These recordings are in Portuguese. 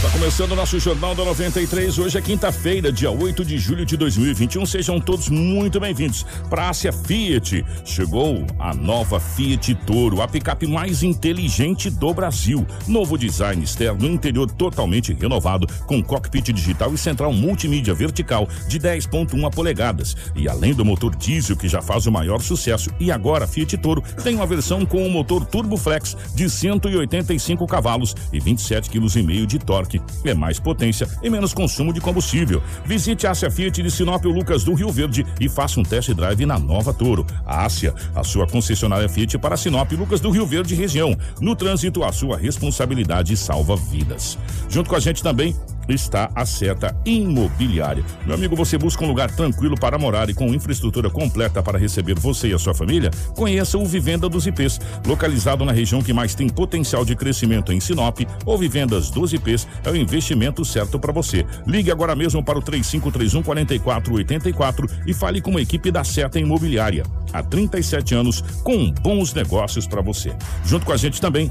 Está começando o nosso Jornal da 93. Hoje é quinta-feira, dia 8 de julho de 2021. Sejam todos muito bem-vindos. Para Ásia Fiat, chegou a nova Fiat Toro, a picape mais inteligente do Brasil. Novo design externo, interior totalmente renovado, com cockpit digital e central multimídia vertical de 10,1 polegadas. E além do motor diesel, que já faz o maior sucesso, e agora a Fiat Toro tem uma versão com o motor Turbo Flex de 185 cavalos e 27,5 kg de torque é mais potência e menos consumo de combustível. Visite a Ásia Fiat de Sinop Lucas do Rio Verde e faça um test drive na nova Toro. A Ásia, a sua concessionária Fiat para Sinop Lucas do Rio Verde região. No trânsito, a sua responsabilidade salva vidas. Junto com a gente também está a Seta Imobiliária. Meu amigo, você busca um lugar tranquilo para morar e com infraestrutura completa para receber você e a sua família? Conheça o Vivenda dos IPs, localizado na região que mais tem potencial de crescimento em Sinop. O Vivendas dos IPs é o investimento certo para você. Ligue agora mesmo para o 3531 4484 e fale com a equipe da Seta Imobiliária. Há 37 anos com bons negócios para você. Junto com a gente também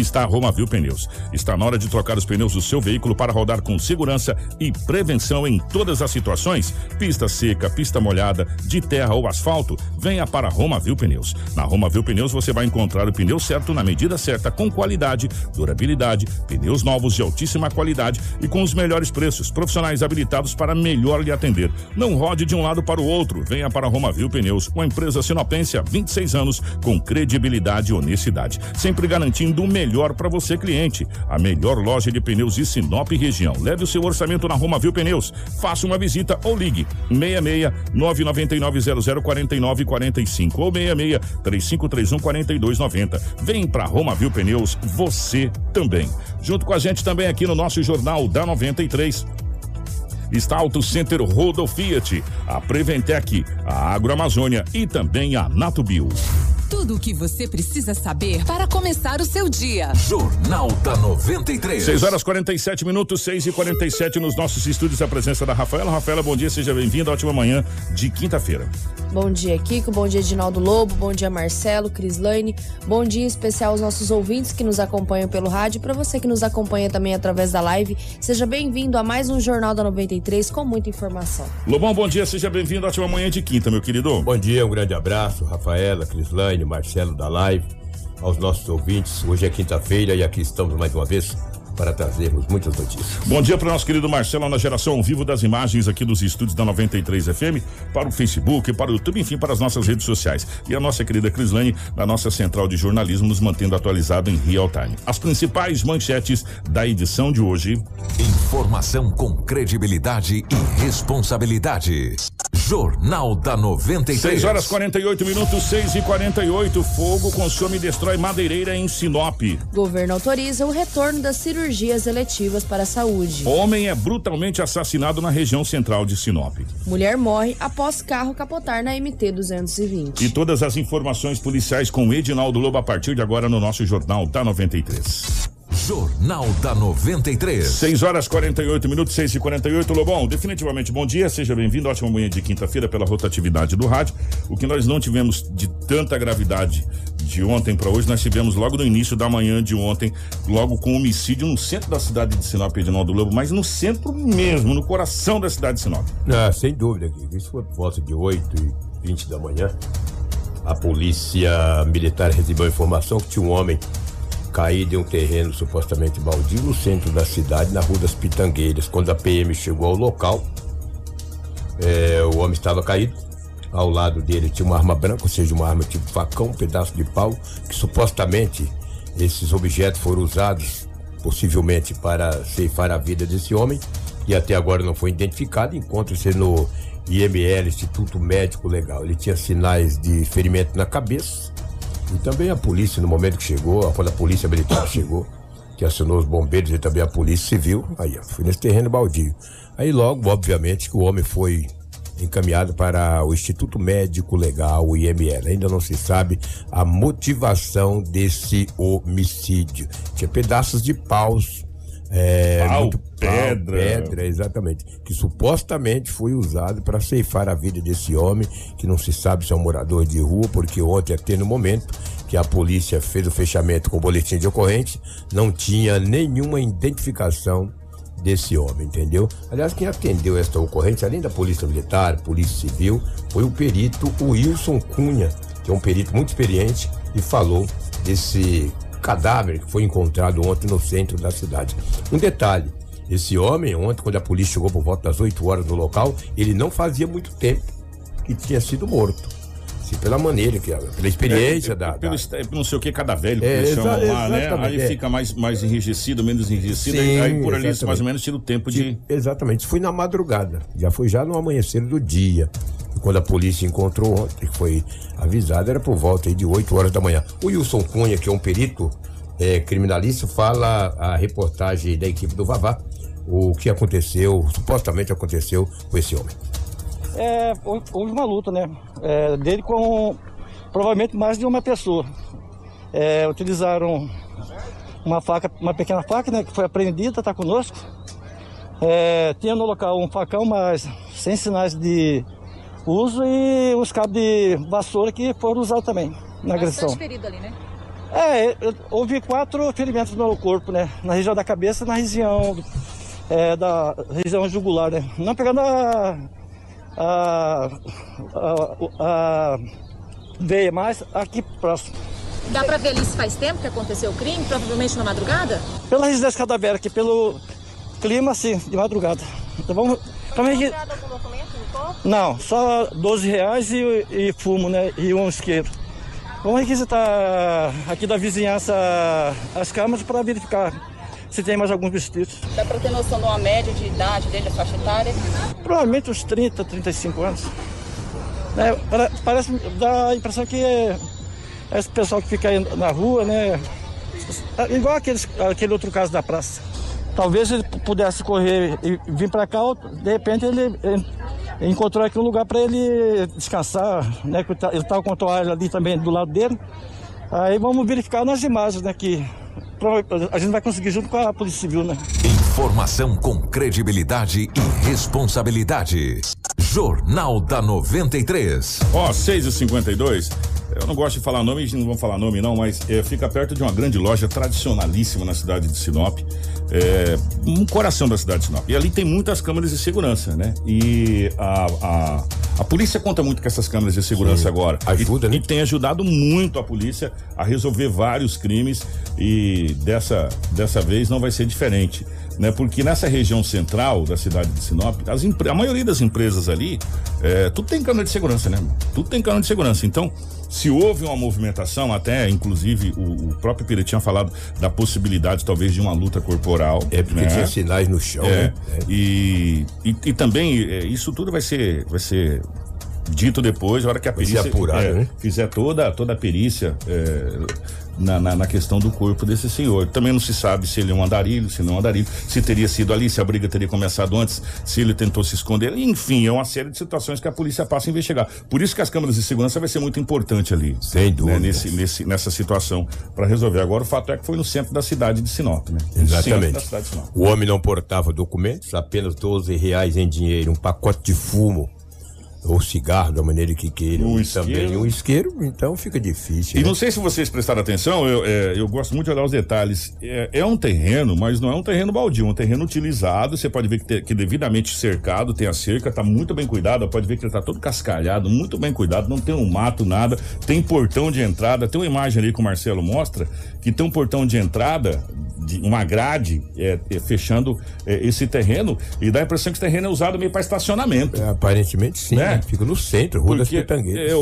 está a Romavil Pneus. Está na hora de trocar os pneus do seu veículo para rodar com segurança e prevenção em todas as situações. Pista seca, pista molhada, de terra ou asfalto, venha para Romavil Pneus. Na Romavil Pneus você vai encontrar o pneu certo na medida certa, com qualidade, durabilidade, pneus novos de altíssima qualidade e com os melhores preços. Profissionais habilitados para melhor lhe atender. Não rode de um lado para o outro. Venha para Romavil Pneus, uma empresa sinopense há 26 anos, com credibilidade e honestidade. Sempre garantindo o melhor melhor para você, cliente. A melhor loja de pneus de Sinop região. Leve o seu orçamento na Roma Viu Pneus. Faça uma visita ou ligue 66 999 0049 45 ou 66 3531 4290. Vem para Roma Viu Pneus, você também. Junto com a gente também aqui no nosso Jornal da 93 está Auto Center Rodo Fiat, a Preventec, a Agroamazônia e também a Natubio. Tudo o que você precisa saber para começar o seu dia. Jornal da 93. 6 horas 47 minutos, 6 e 47 nos nossos estúdios. A presença da Rafaela. Rafaela, bom dia, seja bem-vinda. Ótima manhã de quinta-feira. Bom dia, Kiko. Bom dia, Edinaldo Lobo. Bom dia, Marcelo, Crislane. Bom dia especial aos nossos ouvintes que nos acompanham pelo rádio. Para você que nos acompanha também através da live, seja bem-vindo a mais um Jornal da 93 com muita informação. Lobão, bom dia, seja bem-vindo. Ótima manhã de quinta, meu querido. Bom dia, um grande abraço, Rafaela, Crislane, Marcelo da live, aos nossos ouvintes. Hoje é quinta-feira e aqui estamos mais uma vez para trazermos muitas notícias. Bom dia para o nosso querido Marcelo na geração ao vivo das imagens aqui dos estúdios da 93 FM, para o Facebook, para o YouTube, enfim, para as nossas redes sociais. E a nossa querida Crislane, na nossa central de jornalismo, nos mantendo atualizado em real time. As principais manchetes da edição de hoje. Informação com credibilidade e responsabilidade. Jornal da 93. 6 horas 48 minutos, 6 e 48 Fogo consome e destrói madeireira em Sinop. Governo autoriza o retorno das cirurgias eletivas para a saúde. Homem é brutalmente assassinado na região central de Sinop. Mulher morre após carro capotar na MT 220. E todas as informações policiais com Edinaldo Lobo a partir de agora no nosso Jornal da 93. Jornal da 93. 6 horas 48 minutos, 6 e 48 Lobão, definitivamente bom dia, seja bem-vindo. Ótima manhã de quinta-feira pela rotatividade do rádio. O que nós não tivemos de tanta gravidade de ontem para hoje, nós tivemos logo no início da manhã de ontem, logo com homicídio no centro da cidade de Sinop, Edinaldo Lobo, mas no centro mesmo, no coração da cidade de Sinop. Ah, sem dúvida, isso foi por volta de 8 e 20 da manhã. A polícia militar recebeu a informação que tinha um homem caído em um terreno supostamente baldio no centro da cidade, na Rua das Pitangueiras. Quando a PM chegou ao local, é, o homem estava caído. Ao lado dele tinha uma arma branca, ou seja, uma arma tipo facão, um pedaço de pau, que supostamente esses objetos foram usados possivelmente para ceifar a vida desse homem, que até agora não foi identificado, encontra-se no IML, Instituto Médico Legal. Ele tinha sinais de ferimento na cabeça e também a polícia, no momento que chegou, quando a polícia militar chegou, que acionou os bombeiros e também a polícia civil, aí foi nesse terreno baldio. Aí logo, obviamente, que o homem foi encaminhado para o Instituto Médico Legal, o IML. Ainda não se sabe a motivação desse homicídio. Tinha pedaços de paus. É, Pau, muito pedra. pedra, exatamente. Que supostamente foi usado para ceifar a vida desse homem, que não se sabe se é um morador de rua, porque ontem, até no momento que a polícia fez o fechamento com o boletim de ocorrência, não tinha nenhuma identificação desse homem, entendeu? Aliás, quem atendeu esta ocorrência, além da Polícia Militar, Polícia Civil, foi o perito Wilson Cunha, que é um perito muito experiente e falou desse cadáver que foi encontrado ontem no centro da cidade. Um detalhe, esse homem, ontem, quando a polícia chegou por volta das 8 horas no local, ele não fazia muito tempo que tinha sido morto. Assim, pela maneira, que, pela experiência É, da, pelo, da, não sei o que, cada velho, que É, exa- chamam lá, né? Aí é. fica mais, mais enrijecido, menos enrijecido, Sim, aí, aí por ali mais ou menos tira o tempo de. Exatamente, isso foi na madrugada, já foi já no amanhecer do dia. Quando a polícia encontrou ontem, foi avisado, era por volta de 8 horas da manhã. O Wilson Cunha, que é um perito é, criminalista, fala a reportagem da equipe do Vavá, o que aconteceu, supostamente aconteceu com esse homem. É, houve uma luta, né? É, dele com provavelmente mais de uma pessoa. É, utilizaram uma faca, uma pequena faca, né? Que foi apreendida, está conosco. É, tinha no local um facão, mas sem sinais de uso e uns cabos de vassoura que foram usados também na agressão. Bastante ferido ali, né? É, houve quatro ferimentos no corpo, né? Na região da cabeça, na região é, da região jugular, né? Não pegando a a, a, a veia, mas aqui próximo. Dá pra ver ali se faz tempo que aconteceu o crime, provavelmente na madrugada? Pela residência cadavérica, pelo clima, sim, de madrugada. Então vamos. Também que... Não, só 12 reais e, e fumo, né? E um isqueiro. Vamos requisitar aqui da vizinhança as câmaras para verificar se tem mais alguns vestidos. Dá pra ter noção de uma média de idade dele, a faixa etária? Provavelmente uns 30, 35 anos. Pare- parece, dá a impressão que é, é esse pessoal que fica aí na rua, né? É Igual aqueles, aquele outro caso da praça. Talvez ele pudesse correr e vir para cá, ou, de repente ele, ele encontrou aqui um lugar para ele descansar, né? Ele estava com a toalha ali também do lado dele. Aí vamos verificar nas imagens, né? Que a gente vai conseguir junto com a Polícia Civil, né? Informação com credibilidade e responsabilidade. Jornal da 93. Ó, 6 e 52 Eu não gosto de falar nome, não vou falar nome não, mas é, fica perto de uma grande loja tradicionalíssima na cidade de Sinop. É, um coração da cidade de Sinop. E ali tem muitas câmeras de segurança, né? E a, a, a polícia conta muito com essas câmeras de segurança Sim. agora. Ajuda, e, né? E tem ajudado muito a polícia a resolver vários crimes e dessa, dessa vez não vai ser diferente. Né, porque nessa região central da cidade de Sinop, as a maioria das empresas ali, é, tudo tem câmera de segurança, né? Tudo tem câmera de segurança. Então, se houve uma movimentação, até inclusive o, o próprio Pire tinha falado da possibilidade talvez de uma luta corporal. É porque né? tinha sinais no chão, É, né? E, e, e também é, isso tudo vai ser, vai ser dito depois, a hora que a perícia apurado, é, né? fizer toda, toda a perícia é, na, na, na questão do corpo desse senhor. Também não se sabe se ele é um andarilho, se não é um andarilho, se teria sido ali, se a briga teria começado antes, se ele tentou se esconder. Enfim, é uma série de situações que a polícia passa a investigar. Por isso que as câmeras de segurança vai ser muito importante ali. Sem né, dúvida. nesse, nesse, nessa situação para resolver. Agora o fato é que foi no centro da cidade de Sinop, né? Exatamente. Sinop. O homem não portava documentos, apenas 12 reais em dinheiro, um pacote de fumo ou cigarro, da maneira que queira, Um também um isqueiro, então fica difícil. E né? não sei se vocês prestaram atenção, eu, é, eu gosto muito de olhar os detalhes. É, é um terreno, mas não é um terreno baldio, é um terreno utilizado. Você pode ver que, te- que devidamente cercado, tem a cerca, tá muito bem cuidado. Pode ver que ele tá todo cascalhado, muito bem cuidado, não tem um mato, nada. Tem portão de entrada, tem uma imagem ali que o Marcelo mostra, que tem um portão de entrada de uma grade é, é, fechando é, esse terreno e dá a impressão que esse terreno é usado meio para estacionamento. É, aparentemente sim, Né? né? fica no centro, Rua das Porque Pitangueiras.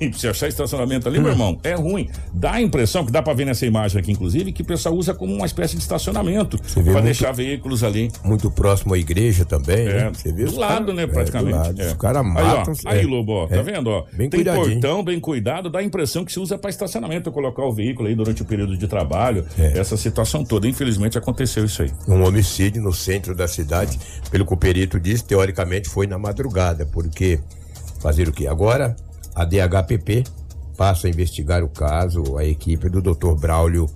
é, se achar estacionamento ali, meu irmão, é ruim. Dá a impressão, que dá pra ver nessa imagem aqui, inclusive, que o pessoal usa como uma espécie de estacionamento para deixar veículos ali. Muito próximo à igreja também, É, né? Você vê do lado, cara- né, é, praticamente. do lado. Os caras Aí, ó, matam. Aí. Lobo, ó, tá vendo, ó? Bem Tem cuidadinho. portão bem cuidado, dá a impressão que se usa para estacionamento, colocar o veículo aí durante o período de trabalho, essa situação toda. Infelizmente aconteceu isso aí. Um homicídio no centro da cidade, pelo que o perito disse, teoricamente foi na madrugada, porque fazer o quê? Agora, a DHPP passa a investigar o caso, a equipe do Dr. Braulio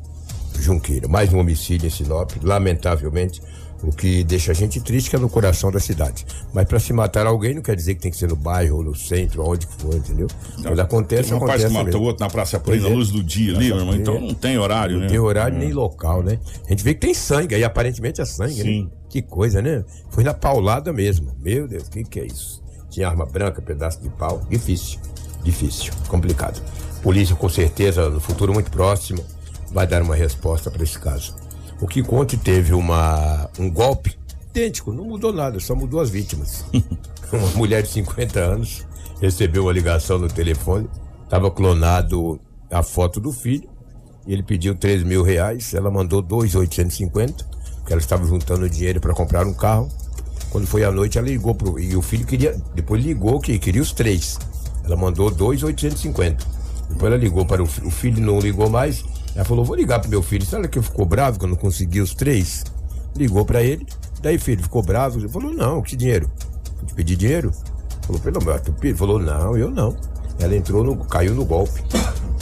Junqueira. Mais um homicídio em Sinop, lamentavelmente, o que deixa a gente triste que é no coração da cidade. Mas para se matar alguém não quer dizer que tem que ser no bairro ou no centro, onde que for, entendeu? Quando acontece, Teve um rapaz acontece que matou mesmo. outro na Praça Plena, na é. luz do dia ali, meu irmão. Então não tem horário, Não né? tem horário É. nem local, né? A gente vê que tem sangue, aí aparentemente é sangue, Sim. né? Que coisa, né? Foi na paulada mesmo. Meu Deus, o que, que é isso? Tinha arma branca, pedaço de pau. Difícil. Difícil. Complicado. Polícia, com certeza, no futuro muito próximo, vai dar uma resposta para esse caso. O que conte teve uma, um golpe idêntico, não mudou nada, só mudou as vítimas. uma mulher de 50 anos recebeu uma ligação no telefone, estava clonado a foto do filho, ele pediu 3 mil reais, ela mandou 2,850, porque ela estava juntando dinheiro para comprar um carro. Quando foi à noite, ela ligou pro. E o filho queria. Depois ligou que queria os três. Ela mandou 2,850. Depois ela ligou para o, o filho, não ligou mais. Ela falou: vou ligar pro meu filho. Será que ficou bravo eu não consegui os três? Ligou para ele. Daí, filho, ficou bravo. Ele falou: não, que dinheiro? Eu te pedi dinheiro? Falou, pelo amor de Deus. Falou, não, eu não. Ela entrou no. caiu no golpe.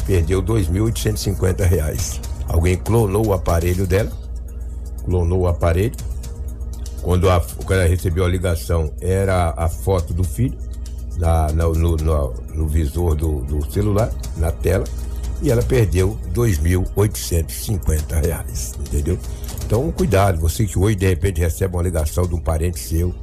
Perdeu 2.850 reais. Alguém clonou o aparelho dela. Clonou o aparelho. Quando a, quando ela recebeu a ligação, era a foto do filho na, na- no, no- no visor do, do celular, na tela, e ela perdeu 2.850 reais, entendeu? Então, cuidado, você que hoje de repente recebe uma ligação de um parente seu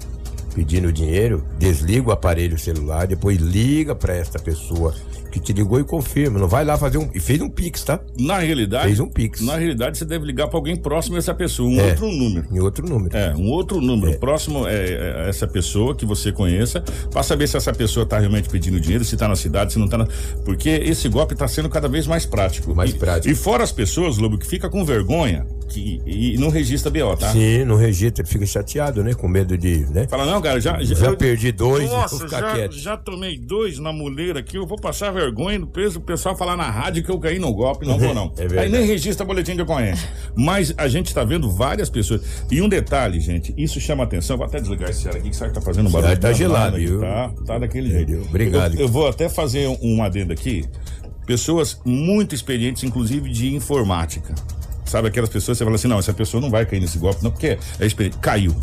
pedindo dinheiro, desliga o aparelho celular, depois liga para esta pessoa que te ligou e confirma. Não vai lá fazer um. E fez um Pix, tá? Na realidade. Fez um Pix. Na realidade, você deve ligar para alguém próximo a essa pessoa, um É. outro número. Em outro número. É, um outro número próximo é, é essa pessoa que você conheça, para saber se essa pessoa tá realmente pedindo dinheiro, se tá na cidade, se não tá na... Porque esse golpe tá sendo cada vez mais prático. Mais e, prático. E fora as pessoas, Lobo, que fica com vergonha que, e, não registra BO, tá? Sim, não registra, ele fica chateado, né? Com medo de. Né? Fala, não, cara, já. Já eu- perdi dois, Nossa, vou ficar já, quieto. já tomei dois na muleira aqui, eu vou passar vergonha no peso, o pessoal falar na rádio que eu caí no golpe, não vou não. É. Aí nem registra boletim de ocorrência. Mas a gente tá vendo várias pessoas. E um detalhe, gente, isso chama atenção. Vou até desligar esse ar aqui, que sabe que tá fazendo Esse barulho. ar tá gelado, viu? Tá, tá daquele jeito. Obrigado. Eu, eu vou até fazer um, um adendo aqui. Pessoas muito experientes, inclusive de informática. Sabe aquelas pessoas, você fala assim, não, essa pessoa não vai cair nesse golpe, não, porque é experiente. Caiu.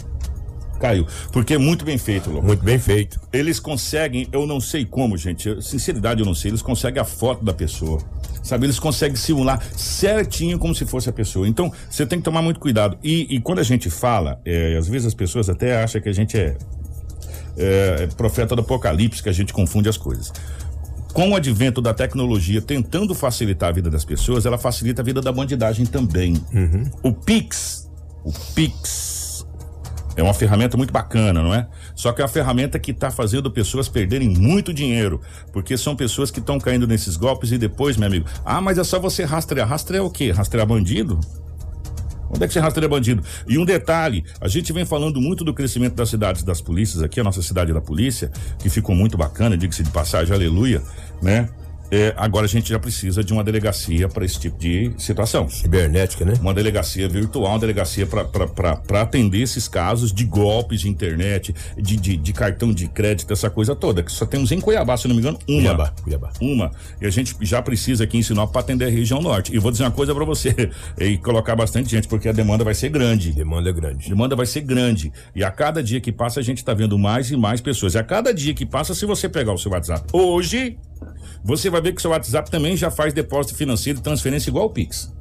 Caiu. Porque é muito bem feito, Lobo. Muito bem feito. Eles conseguem, eu não sei como, gente, eu- sinceridade eu não sei, eles conseguem a foto da pessoa. Sabe, eles conseguem simular certinho como se fosse a pessoa. Então, você tem que tomar muito cuidado. E, e quando a gente fala, é, às vezes as pessoas até acham que a gente é, é, profeta do apocalipse, que a gente confunde as coisas. Com o advento da tecnologia tentando facilitar a vida das pessoas, ela facilita a vida da bandidagem também. O Pix, o Pix é uma ferramenta muito bacana, não é? Só que é uma ferramenta que está fazendo pessoas perderem muito dinheiro, porque são pessoas que estão caindo nesses golpes e depois, meu amigo, ah, mas é só você rastrear. Rastrear o quê? Rastrear bandido? Onde é que você rastreia bandido? E um detalhe, a gente vem falando muito do crescimento das cidades das polícias aqui, a nossa cidade da polícia, que ficou muito bacana, diga-se de passagem, aleluia, né? É, agora a gente já precisa de uma delegacia para esse tipo de situação. Cibernética, né? Uma delegacia virtual, uma delegacia para atender esses casos de golpes de internet, de, de, de cartão de crédito, essa coisa toda. Que só temos em Cuiabá, se não me engano, uma. Cuiabá, Cuiabá. Uma. E a gente já precisa aqui em Sinop para atender a região norte. E vou dizer uma coisa para você, e colocar bastante gente, porque a demanda vai ser grande. Demanda grande. Demanda vai ser grande. E a cada dia que passa, a gente está vendo mais e mais pessoas. E a cada dia que passa, se você pegar o seu WhatsApp hoje, você vai ver que o seu WhatsApp também já faz depósito financeiro e transferência igual o Pix.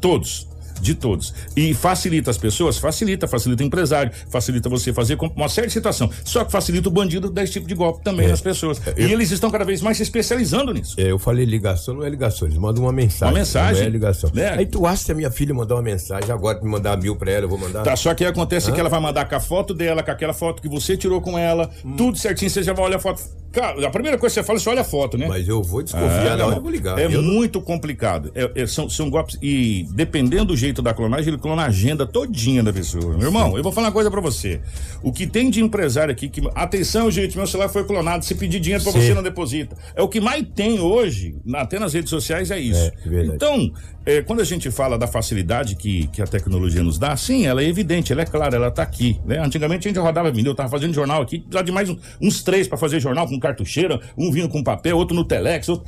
Todos. De todos. E facilita as pessoas? Facilita, facilita o empresário, facilita você fazer uma série de situação. Só que facilita o bandido desse tipo de golpe também É. nas pessoas. Eu- E eles estão cada vez mais se especializando nisso. É, eu falei ligação, não é ligação, eles mandam uma mensagem. Uma mensagem. Não é ligação. Né? Aí tu acha que a minha filha mandar uma mensagem, agora me mandar mil pra ela, eu vou mandar. Tá, só que aí acontece Hã? que ela vai mandar com a foto dela, com aquela foto que você tirou com ela, Hum. tudo certinho, você já vai olhar a foto. Cara, a primeira coisa que você fala é você olha a foto, né? Mas eu vou desconfiar na hora, eu vou ligar. É Eu não- muito complicado. É- é- são, são golpes. E dependendo do jeito da clonagem, ele clona a agenda todinha da pessoa. Meu irmão, eu vou falar uma coisa pra você. O que tem de empresário aqui que. Atenção, gente, meu celular foi clonado. Se pedir dinheiro pra Sim. você, não deposita. É o que mais tem hoje, na- até nas redes sociais, é isso. É, verdade. Então, é, quando a gente fala da facilidade que, que a tecnologia nos dá, sim, ela é evidente, ela é clara, ela tá aqui. Né? Antigamente a gente rodava vinil, eu tava fazendo jornal aqui, precisava de mais um- uns três pra fazer jornal com cartucheira, um vindo com papel, outro no telex, outro...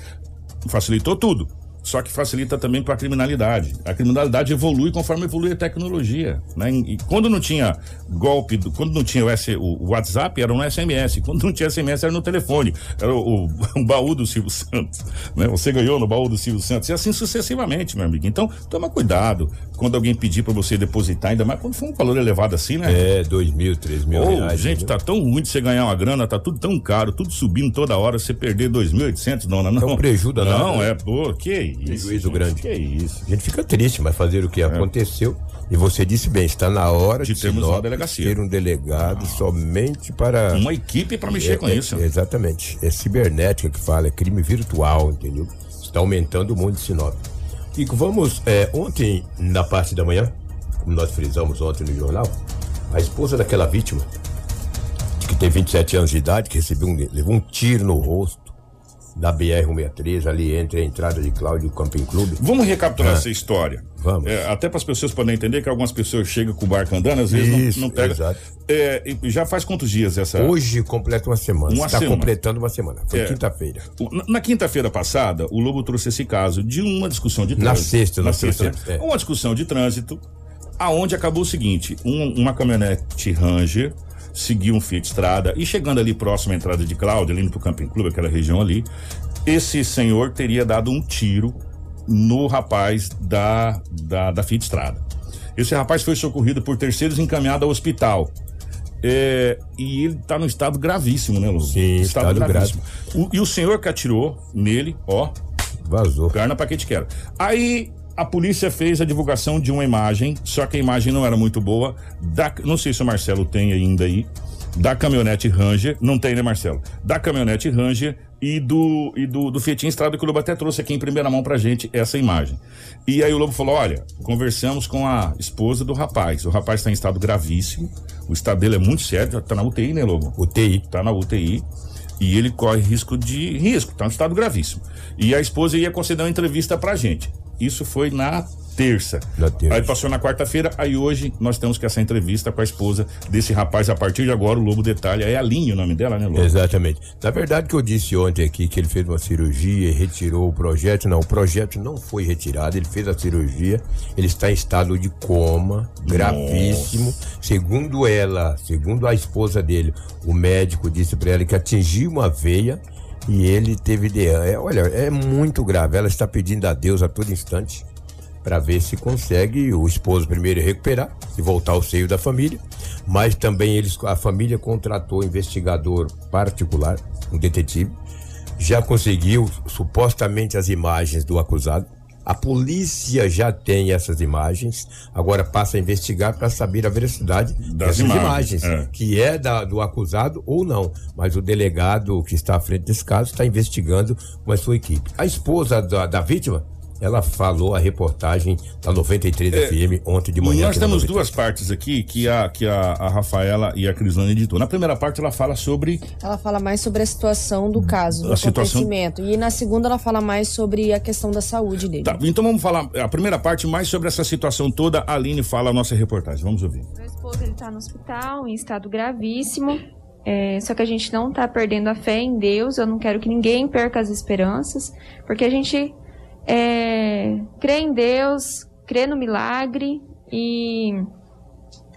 facilitou tudo. Só que facilita também para a criminalidade. A criminalidade evolui conforme evolui a tecnologia. Né? E quando não tinha golpe, do- quando não tinha o, S- o WhatsApp, era no SMS. Quando não tinha SMS, era no telefone. Era o- o baú do Silvio Santos. Né? Você ganhou no baú do Silvio Santos. E assim sucessivamente, meu amigo. Então, toma cuidado quando alguém pedir para você depositar, ainda mais quando for um valor elevado assim, né? É, dois mil, três mil Ô, reais. gente, tá tão ruim de você ganhar uma grana, tá tudo tão caro, tudo subindo toda hora, você perder 2.800, dona, não. É um prejuízo danado, Não, né? é, pô, que isso. Prejuízo gente, grande. Que isso. A gente fica triste, mas fazer o que aconteceu. E você disse bem, está na hora De de, termos Sinop uma delegacia. ter um delegado somente para. Uma equipe para mexer É, com é, isso. Exatamente. É cibernética que fala, é crime virtual, entendeu? Está aumentando o mundo de Sinop. E vamos, é, ontem, na parte da manhã, como nós frisamos ontem no jornal, a esposa daquela vítima, que tem 27 anos de idade, que recebeu um, levou um tiro no rosto da BR-163, ali entre a entrada de Cláudio e o Camping Clube. Vamos recapitular Ah. essa história. Vamos. É, até para as pessoas poderem entender que algumas pessoas chegam com o barco andando, às vezes Isso, não, não pega. exato. É, já faz quantos dias essa? Hoje completa uma semana. Uma Está semana. completando uma semana. Foi É. quinta-feira. Na, na quinta-feira passada, o Lobo trouxe esse caso de uma discussão de Na trânsito. sexta, na nós sexta, né? trouxemos, é. Uma discussão de trânsito, aonde acabou o seguinte: um- uma caminhonete Ranger seguiu um Fiat Estrada e chegando ali próximo à entrada de Cláudia, ali no Camping Clube, aquela região ali, esse senhor teria dado um tiro no rapaz da, da, da Fiat Estrada. Esse rapaz foi socorrido por terceiros e encaminhado ao hospital. É, e ele tá num estado gravíssimo, né, Lu? Sim, estado O- e o senhor que atirou nele, ó, Vazou. Carna pra que te quero. Aí a polícia fez a divulgação de uma imagem, só que a imagem não era muito boa. Da, não sei se o Marcelo tem ainda aí. Da caminhonete Ranger, não tem, né, Marcelo? Da caminhonete Ranger e do, e do, do Fiatinho Estrada, que o Lobo até trouxe aqui em primeira mão pra gente essa imagem. E aí o Lobo falou: olha, conversamos com a esposa do rapaz. O rapaz está em estado gravíssimo. O estado dele é muito sério, tá na UTI, né, Lobo? UTI. Tá na UTI. E ele corre risco de risco, tá no estado gravíssimo. E a esposa ia conceder uma entrevista pra gente. Isso foi na terça. Aí passou na quarta-feira, aí hoje nós temos que essa entrevista com a esposa desse rapaz. A partir de agora, o Lobo detalha. É Alinho o nome dela, né, Lobo? Exatamente. Na verdade, que eu disse ontem aqui que ele fez uma cirurgia e retirou o projeto. Não, o projeto não foi retirado, ele fez a cirurgia, ele está em estado de coma, gravíssimo. Segundo ela, segundo a esposa dele, o médico disse para ela que atingiu uma veia e ele teve de, é, olha, é muito grave. Ela está pedindo a Deus a todo instante para ver se consegue o esposo primeiro recuperar e voltar ao seio da família, mas também eles a família contratou um investigador particular, um detetive, já conseguiu supostamente as imagens do acusado. A polícia já tem essas imagens, agora passa a investigar para saber a veracidade Das dessas imagens, imagens, é. que é da, do acusado ou não. Mas o delegado que está à frente desse caso está investigando com a sua equipe. A esposa da, da vítima, ela falou a reportagem da 93 FM ontem de manhã. É, Nós temos 93. duas partes aqui que a, que a, a Rafaela e a Crislane editou. Na primeira parte, ela fala sobre Ela fala mais sobre a situação do caso, do A situação- acontecimento. E na segunda ela fala mais sobre a questão da saúde dele. Tá, então vamos falar a primeira parte mais sobre essa situação toda. A Aline fala a nossa reportagem. Vamos ouvir. Meu esposo ele tá no hospital em estado gravíssimo. É, só que a gente não tá perdendo a fé em Deus. Eu não quero que ninguém perca as esperanças, porque a gente é, crê em Deus, crê no milagre e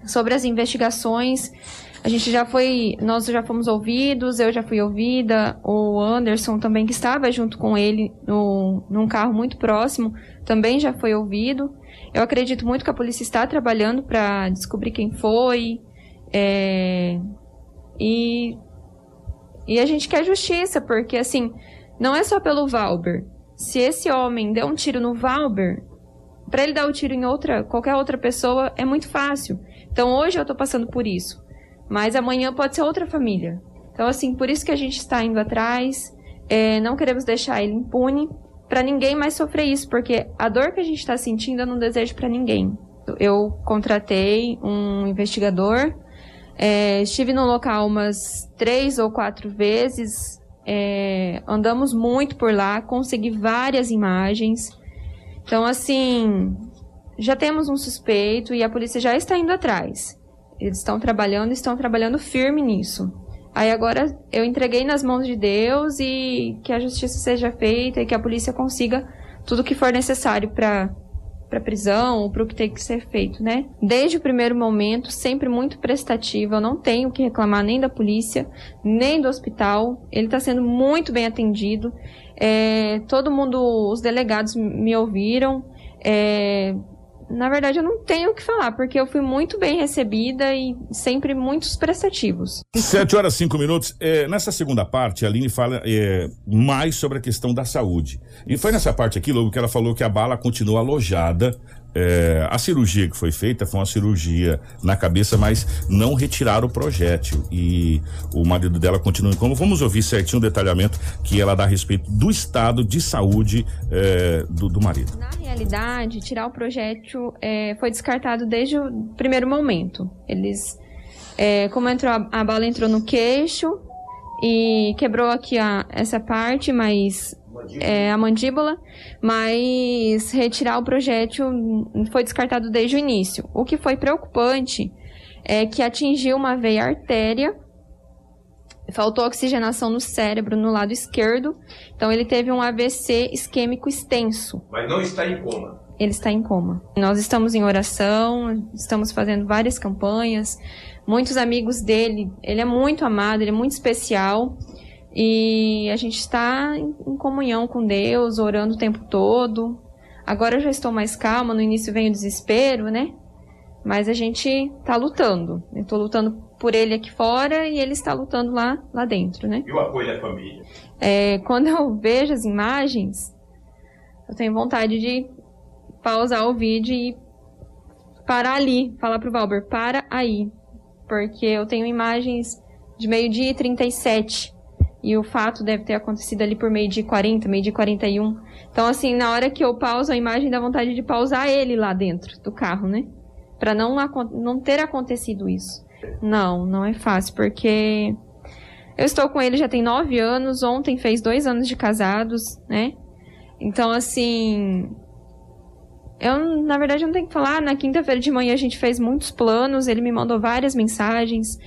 sobre as investigações. A gente já foi, nós já fomos ouvidos, eu já fui ouvida, o Anderson também que estava junto com ele no, num carro muito próximo, também já foi ouvido. Eu acredito muito que a polícia está trabalhando para descobrir quem foi. É, e, e a gente quer justiça, porque assim, não é só pelo Valber. Se esse homem deu um tiro no Valber, para ele dar o tiro em outra, qualquer outra pessoa é muito fácil. Então hoje eu estou passando por isso, mas amanhã pode ser outra família. Então assim, por isso que a gente está indo atrás. É, não queremos deixar ele impune para ninguém mais sofrer isso, porque a dor que a gente está sentindo eu não desejo para ninguém. Eu contratei um investigador, é, estive no local umas três ou quatro vezes, é, andamos muito por lá, consegui várias imagens. Então, assim, já temos um suspeito e a polícia já está indo atrás. Eles estão trabalhando, estão trabalhando firme nisso. Aí agora eu entreguei nas mãos de Deus e que a justiça seja feita e que a polícia consiga tudo que for necessário para para prisão ou para o que tem que ser feito, né? Desde o primeiro momento, sempre muito prestativa, eu não tenho que reclamar nem da polícia, nem do hospital. Ele está sendo muito bem atendido. É, todo mundo, os delegados me ouviram. É, na verdade, eu não tenho o que falar, porque eu fui muito bem recebida e sempre muitos prestativos. Sete horas cinco minutos. É, nessa segunda parte, a Aline fala é, mais sobre a questão da saúde. E foi nessa parte aqui, Lobo, que ela falou que a bala continua alojada é, a cirurgia que foi feita foi uma cirurgia na cabeça, mas não retiraram o projétil. E o marido dela continua em coma. Vamos ouvir certinho o detalhamento que ela dá a respeito do estado de saúde é, do, do, marido. Na realidade, tirar o projétil é, foi descartado desde o primeiro momento. Eles, é, como entrou a, a bala entrou no queixo e quebrou aqui a, essa parte, mas é, a mandíbula, mas retirar o projétil foi descartado desde o início. O que foi preocupante é que atingiu uma veia artéria, faltou oxigenação no cérebro no lado esquerdo, então ele teve um AVC isquêmico extenso. Mas não está em coma. Ele está em coma. Nós estamos em oração, estamos fazendo várias campanhas. Muitos amigos dele, ele é muito amado, ele é muito especial. E a gente está em, comunhão com Deus, orando o tempo todo. Agora eu já estou mais calma, no início vem o desespero, né? Mas a gente está lutando. Eu estou lutando por ele aqui fora e ele está lutando lá, lá dentro, né? E o apoio da família? É, quando eu vejo as imagens, eu tenho vontade de pausar o vídeo e parar ali, falar pro Valber, para aí. Porque eu tenho imagens de meio-dia e 37 e o fato deve ter acontecido ali por meio de 40, meio de 41. Então, assim, na hora que eu pauso a imagem, dá vontade de pausar ele lá dentro do carro, né? Para não, não ter acontecido isso. Não, não é fácil, porque eu estou com ele já tem nove anos, ontem fez dois anos de casados, né? Então, assim. Eu, na verdade, não tenho que falar. Na quinta-feira de manhã a gente fez muitos planos, ele me mandou várias mensagens.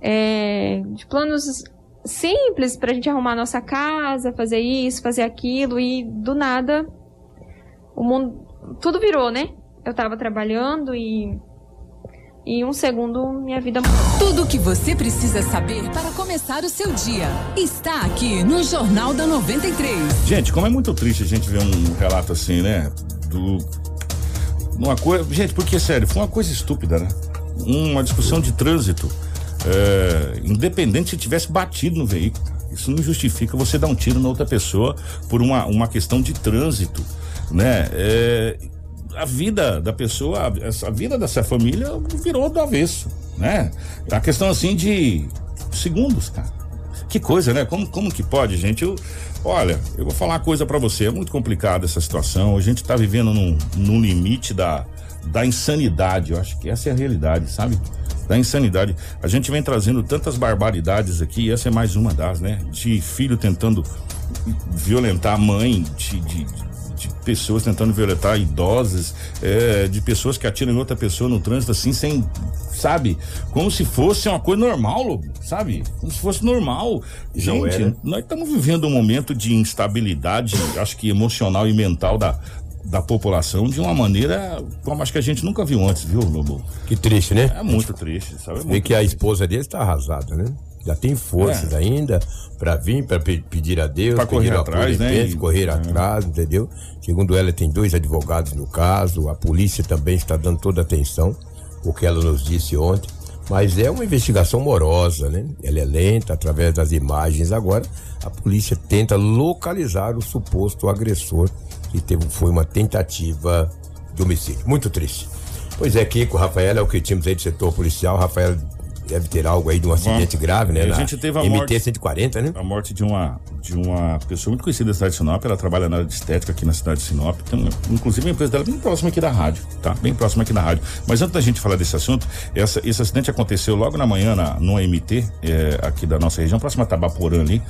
É, de planos simples pra gente arrumar a nossa casa, fazer isso, fazer aquilo e do nada o mundo tudo virou, né? Eu tava trabalhando e e um segundo minha vida Tudo o que você precisa saber para começar o seu dia está aqui no Jornal da 93. Gente, como é muito triste a gente ver um relato assim, né? Do uma coisa, gente, porque sério, foi uma coisa estúpida, né? Uma discussão de trânsito é, independente se tivesse batido no veículo. Isso não justifica você dar um tiro na outra pessoa por uma, uma questão de trânsito, né? É, a vida da pessoa, a, a vida dessa família virou do avesso, né? A questão assim de segundos, cara. Que coisa, né? Como, como que pode, gente? Eu, olha, eu vou falar uma coisa para você. É muito complicada essa situação. A gente tá vivendo num, num limite da, da insanidade. Eu acho que essa é a realidade, sabe? Da insanidade. A gente vem trazendo tantas barbaridades aqui, e essa é mais uma das, né? De filho tentando violentar a mãe, de, de, de pessoas tentando violentar idosas, é, de pessoas que atiram em outra pessoa no trânsito assim, sem, sabe? Como se fosse uma coisa normal, sabe? Como se fosse normal. Gente, nós estamos vivendo um momento de instabilidade, acho que emocional e mental da, da população de uma maneira como acho que a gente nunca viu antes, viu, Lobo? Que triste, né? É muito triste, sabe? É Vê muito que a triste. esposa dele está arrasada, né? Já tem forças É. ainda para vir, para pedir a Deus, Pra correr atrás, né? E- correr é. atrás, entendeu? Segundo ela, tem dois advogados no caso, a polícia também está dando toda a atenção, o que ela nos disse ontem. Mas é uma investigação morosa, né? Ela é lenta, através das imagens. Agora, a polícia tenta localizar o suposto agressor, que teve, foi uma tentativa de homicídio. Muito triste. Pois é, Kiko, Rafael é o que tínhamos aí do setor policial. Rafael deve ter algo aí de um acidente grave, né? A gente teve a MT morte- 140, né? A morte de uma, de uma pessoa muito conhecida da cidade de Sinop, ela trabalha na área de estética aqui na cidade de Sinop. Tem, inclusive a empresa dela é bem próxima aqui da rádio, tá? Bem próxima aqui da rádio. Mas antes da gente falar desse assunto, essa, esse acidente aconteceu logo na manhã na, no AMT, é, aqui da nossa região, próxima a Tabaporã ali.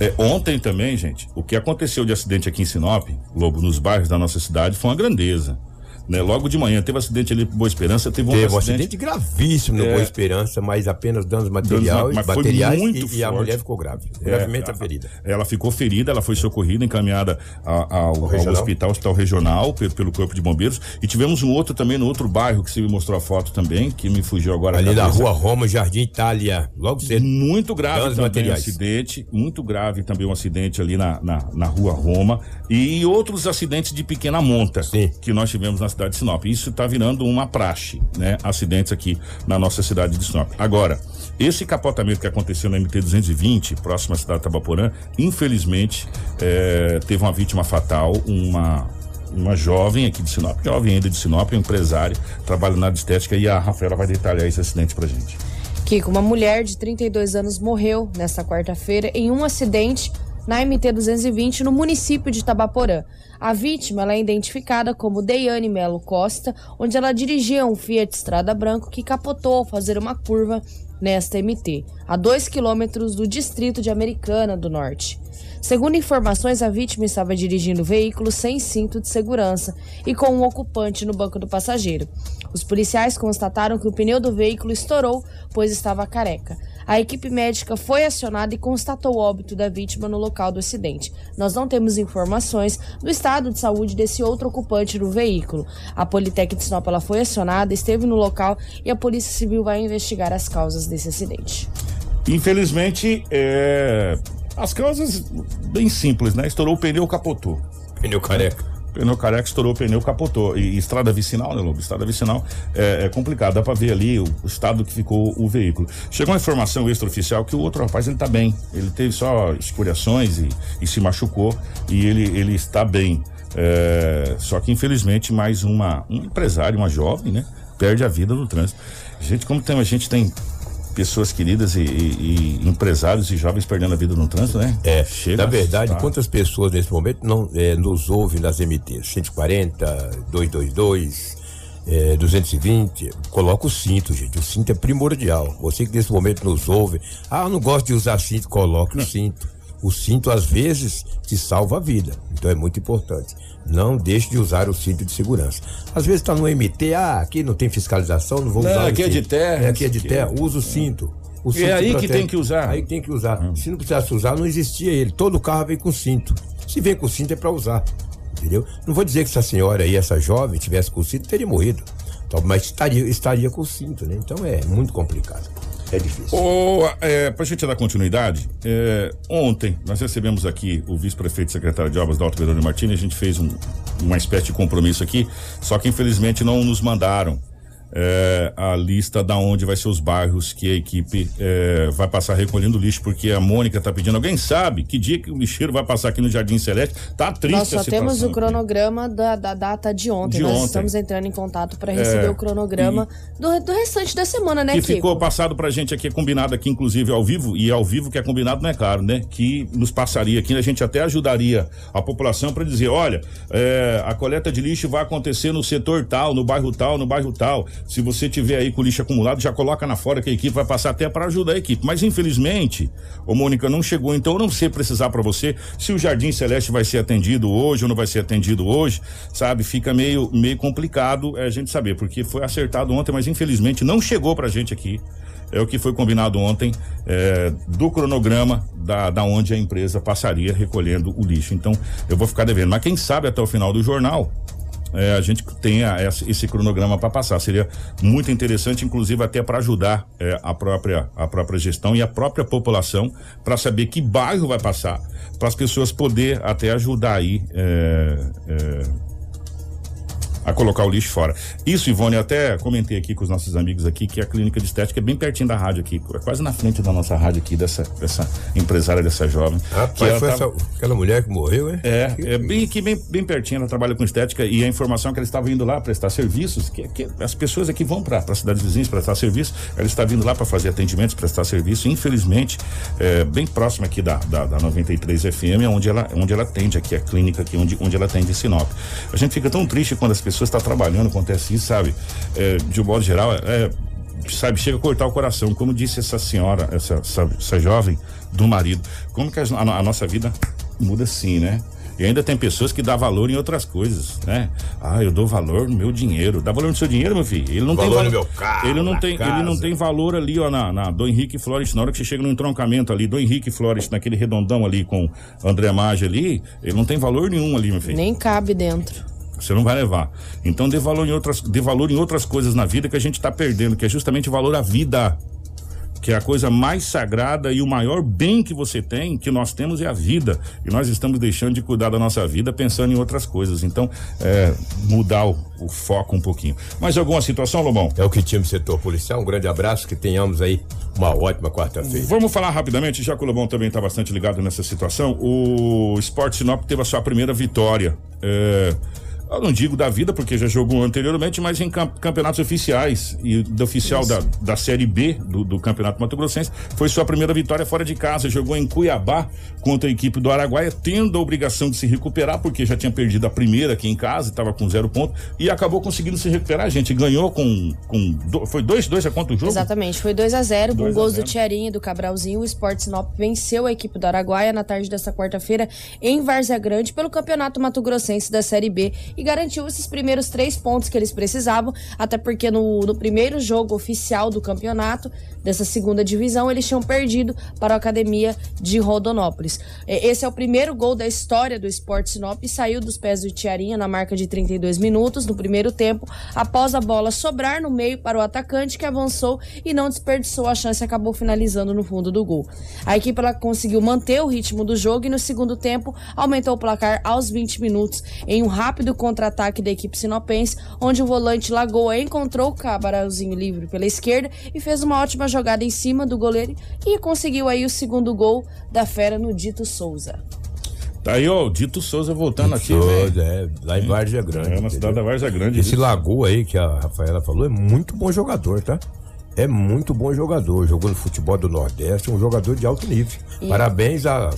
É, ontem também, gente, o que aconteceu de acidente aqui em Sinop, Lobo, nos bairros da nossa cidade, foi uma grandeza. Né? Logo de manhã teve acidente ali por Boa Esperança, teve um Teve um acidente acidente gravíssimo no É. Boa Esperança, mas apenas danos materiais, materiais muito e, e a forte. mulher ficou grave, É, gravemente a- ferida. Ela ficou ferida, ela foi socorrida, encaminhada a- ao, ao regional? hospital, hospital regional, pe- pelo Corpo de Bombeiros. E tivemos um outro também no outro bairro que você me mostrou a foto também, que me fugiu agora. a Ali na rua Roma, Jardim Itália, logo cedo. Muito grave Danos também um materiais. acidente, muito grave também um acidente ali na, na, na rua Roma e outros acidentes de pequena monta que nós tivemos na cidade de Sinop. Isso está virando uma praxe, né? Acidentes aqui na nossa cidade de Sinop. Agora, esse capotamento que aconteceu na MT-220, próxima à cidade de Tabaporã, infelizmente eh, teve uma vítima fatal, uma uma jovem aqui de Sinop, jovem ainda de Sinop, empresário, trabalha na estética e a Rafaela vai detalhar esse acidente pra gente. Kiko, uma mulher de 32 anos morreu nesta quarta-feira em um acidente na MT-220 no município de Tabaporã. A vítima é identificada como Deiane Melo Costa, onde ela dirigia um Fiat Strada Branco que capotou ao fazer uma curva nesta MT, a 2 quilômetros do distrito de Americana do Norte. Segundo informações, a vítima estava dirigindo o veículo sem cinto de segurança e com um ocupante no banco do passageiro. Os policiais constataram que o pneu do veículo estourou, pois estava careca. A equipe médica foi acionada e constatou o óbito da vítima no local do acidente. Nós não temos informações do estado de saúde desse outro ocupante do veículo. A Politec de Sinop ela foi acionada, esteve no local e a Polícia Civil vai investigar as causas desse acidente. Infelizmente, é, as causas bem simples, né? Estourou o pneu, capotou. Pneu careca. Pneu careca, estourou o pneu, capotou. E, e estrada vicinal, né, Lobo? Estrada vicinal é, é complicado. Dá pra ver ali o, o estado que ficou o veículo. Chegou uma informação extraoficial que o outro rapaz, ele tá bem. Ele teve só escoriações e, e se machucou. E ele, ele está bem. É, só que, infelizmente, mais uma, um empresário, uma jovem, né? Perde a vida no trânsito. Gente, como tem, a gente tem pessoas queridas e, e- e empresários e jovens perdendo a vida no trânsito, né? É, Chega na verdade, assustar. quantas pessoas nesse momento não é, nos ouvem nas MTs? 140, 222, é, 220. Coloca o cinto, gente. O cinto é primordial. Você que nesse momento nos ouve, ah, eu não gosto de usar cinto, coloque o cinto. O cinto, às vezes, te salva a vida. Então é muito importante. Não deixe de usar o cinto de segurança. Às vezes está no MT, ah, aqui não tem fiscalização, não vou Não, usar. o aqui é de terra, É, aqui é de terra, usa o cinto. O E cinto é aí que tem que usar. Aí tem que usar. Se não precisasse usar, não existia ele. Todo carro vem com cinto. Se vem com cinto é pra usar. Entendeu? Não vou dizer que essa senhora aí, essa jovem, tivesse com cinto, teria morrido. Então, Mas estaria, estaria com cinto, né? Então é muito complicado. É difícil. Ô, é, pra gente dar continuidade, é, ontem nós recebemos aqui o vice-prefeito e secretário de obras da Alto Verônica Martins, a gente fez um- uma espécie de compromisso aqui, só que infelizmente não nos mandaram é, a lista da onde vai ser os bairros que a equipe é, vai passar recolhendo lixo, porque a Mônica tá pedindo, alguém sabe que dia que o lixeiro vai passar aqui no Jardim Celeste? Tá triste Nós só temos o cronograma da, da data de ontem. De Nós ontem. estamos entrando em contato para receber É, o cronograma do, do restante da semana, né, que Kiko? ficou passado pra gente aqui, é combinado aqui, inclusive ao vivo, e ao vivo que é combinado não é caro, né? Que nos passaria aqui, a gente até ajudaria a população pra dizer, olha, é, a coleta de lixo vai acontecer no setor tal, no bairro tal, no bairro tal. Se você tiver aí com o lixo acumulado, já coloca na fora que a equipe vai passar até para ajudar a equipe. Mas infelizmente, ô Mônica, não chegou, então eu não sei precisar pra você se o Jardim Celeste vai ser atendido hoje ou não vai ser atendido hoje, sabe? Fica meio, meio complicado é, a gente saber, porque foi acertado ontem, mas infelizmente não chegou pra gente aqui. É o que foi combinado ontem é, do cronograma da, da onde a empresa passaria recolhendo o lixo. Então, eu vou ficar devendo. Mas quem sabe até o final do jornal, é, a gente tenha esse cronograma para passar. Seria muito interessante, inclusive até para ajudar é, a própria a própria gestão e a própria população para saber que bairro vai passar, para as pessoas poder até ajudar aí. É, é a colocar o lixo fora. Isso, Ivone, eu até comentei aqui com os nossos amigos aqui que a clínica de estética é bem pertinho da rádio aqui, quase na frente da nossa rádio aqui, dessa, dessa empresária, dessa jovem. Rapaz, foi essa, aquela mulher que morreu, é? É, é bem aqui, bem, bem pertinho, ela trabalha com estética e a informação é que ela estava indo lá prestar serviços, que, que as pessoas aqui vão para cidades vizinhas prestar serviço, ela está vindo lá para fazer atendimentos, prestar serviço, infelizmente, é, bem próximo aqui da, da, da 93 FM, onde ela, onde ela atende aqui, a clínica aqui, onde, onde ela atende em Sinop. A gente fica tão triste quando as pessoas pessoa está trabalhando, acontece isso, sabe? É, de um modo geral, é, sabe, chega a cortar o coração. Como disse essa senhora, essa, essa, essa jovem do marido, como que a, a, a nossa vida muda assim, né? E ainda tem pessoas que dão valor em outras coisas, né? Ah, eu dou valor no meu dinheiro. Dá valor no seu dinheiro, meu filho? Ele não valor tem valor no meu carro. Ele não tem, casa. ele não tem valor ali, ó, na, na Dom Henrique Flores. Na hora que você chega no entroncamento ali, Dom Henrique Flores, naquele redondão ali com André Maggi ali, ele não tem valor nenhum ali, meu filho. Nem cabe dentro. Você não vai levar. Então dê valor em outras, dê valor em outras coisas na vida que a gente está perdendo, que é justamente o valor à vida. Que é a coisa mais sagrada e o maior bem que você tem, que nós temos, é a vida. E nós estamos deixando de cuidar da nossa vida pensando em outras coisas. Então, é, mudar o, o foco um pouquinho. Mais alguma situação, Lobão? É o que tinha no setor policial. Um grande abraço, que tenhamos aí uma ótima quarta-feira. Vamos falar rapidamente, já que o Lobão também está bastante ligado nessa situação. O Sport Sinop teve a sua primeira vitória. É eu não digo da vida, porque já jogou anteriormente, mas em campeonatos oficiais e do oficial da, da Série B do, do Campeonato Mato Grossense. Foi sua primeira vitória fora de casa. Jogou em Cuiabá contra a equipe do Araguaia, tendo a obrigação de se recuperar, porque já tinha perdido a primeira aqui em casa, estava com zero ponto, e acabou conseguindo se recuperar. A gente ganhou com. com do, foi 2 2 a quanto o jogo? Exatamente, foi 2 a 0 com gols do Tiarinho e do Cabralzinho. O Sport Sinop venceu a equipe do Araguaia na tarde dessa quarta-feira em Várzea Grande pelo Campeonato Mato Grossense da Série B e garantiu esses primeiros três pontos que eles precisavam, até porque no, no primeiro jogo oficial do campeonato, dessa segunda divisão, eles tinham perdido para a Academia de Rodonópolis. Esse é o primeiro gol da história do Sport Sinop saiu dos pés do Tiarinha na marca de 32 minutos no primeiro tempo, após a bola sobrar no meio para o atacante que avançou e não desperdiçou a chance acabou finalizando no fundo do gol. A equipe ela conseguiu manter o ritmo do jogo e no segundo tempo aumentou o placar aos 20 minutos em um rápido contra-ataque da equipe sinopense, onde o volante Lagoa encontrou o Cabaralzinho livre pela esquerda e fez uma ótima jogada em cima do goleiro e conseguiu aí o segundo gol da fera no Dito Souza. Tá aí, ó, o Dito Souza voltando Dito aqui, Souza, é, lá em Várzea Grande. É, na cidade da Várzea Grande. Esse Lagoa aí que a Rafaela falou é muito bom jogador, tá? É muito bom jogador, jogou no futebol do Nordeste, um jogador de alto nível. E... Parabéns ao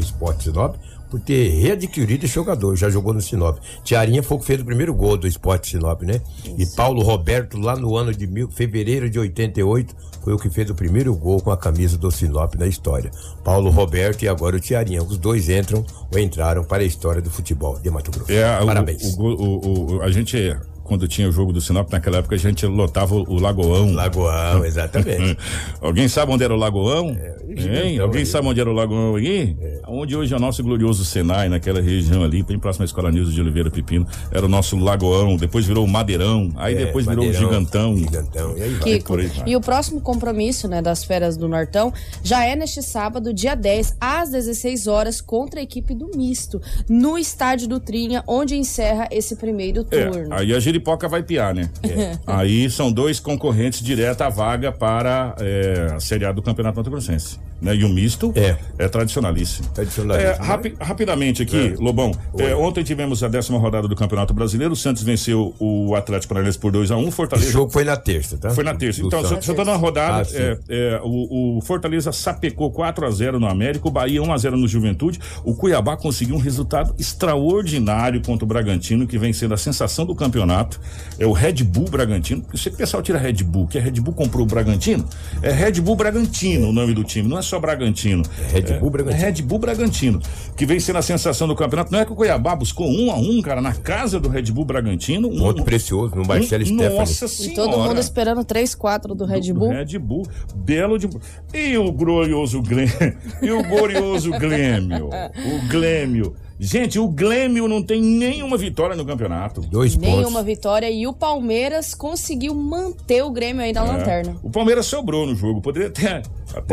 Esporte Sinop por ter readquirido esse jogador, já jogou no Sinop. Tiarinha foi o que fez o primeiro gol do Esporte Sinop, né? Isso. E Paulo Roberto, lá no ano de mil, fevereiro de 88, foi o que fez o primeiro gol com a camisa do Sinop na história. Paulo Roberto e agora o Tiarinha. Os dois entram ou entraram para a história do futebol de Mato Grosso. É, Parabéns. O, o, o, a gente quando tinha o jogo do Sinop, naquela época a gente lotava o Lagoão. Lagoão, exatamente. Alguém sabe onde era o Lagoão? É, hein? Alguém sabe onde era o Lagoão aí? É. Onde hoje é o nosso glorioso Senai, naquela região ali, bem próximo à Escola Nilson de Oliveira Pepino, era o nosso Lagoão, depois virou o Madeirão, aí é, depois virou o Gigantão. Gigantão, e aí vai. Kiko, aí vai. E o próximo compromisso, né, das feras do Nortão, já é neste sábado, dia 10, às 16 horas, contra a equipe do Misto, no estádio do Trinha, onde encerra esse primeiro é, turno. aí a Jeripoca vai piar, né? É. Aí são dois concorrentes direto à vaga para é, a Série A do Campeonato Mato Grossense. Né? E o misto é, é tradicionalíssimo. tradicionalíssimo é, né? rapi rapidamente aqui, é. Lobão. É, ontem tivemos a décima rodada do Campeonato Brasileiro. O Santos venceu o Atlético Paranaense por 2 a 1 um, Fortaleza. O jogo foi na terça, tá? Foi na terça. então, só, só dando uma rodada, ah, é, é, o, o, Fortaleza sapecou 4 a 0 no América, o Bahia 1 a 0 no Juventude. O Cuiabá conseguiu um resultado extraordinário contra o Bragantino, que vem sendo a sensação do campeonato. É o Red Bull Bragantino. Você que o pessoal tira Red Bull, que a Red Bull comprou o Bragantino? É Red Bull Bragantino o nome do time, não é só Bragantino. É Red Bull Bragantino. É Red Bull Bragantino, que vem sendo a sensação do campeonato. Não é que o Cuiabá buscou um a um, cara, na casa do Red Bull Bragantino. Um ponto precioso no Marcelo um, Stephanie. Nossa senhora. E todo mundo esperando 3, 4 do Red Bull. Do Red Bull, belo de. E o glorioso Glêmio. e o glorioso Glêmio. O Glêmio Gente, o Grêmio não tem nenhuma vitória no campeonato. Dois Nenhuma vitória e o Palmeiras conseguiu manter o Grêmio aí na É. lanterna. O Palmeiras sobrou no jogo. Poderia ter.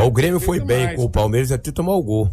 o Grêmio foi bem mais. com o Palmeiras até tomar o gol.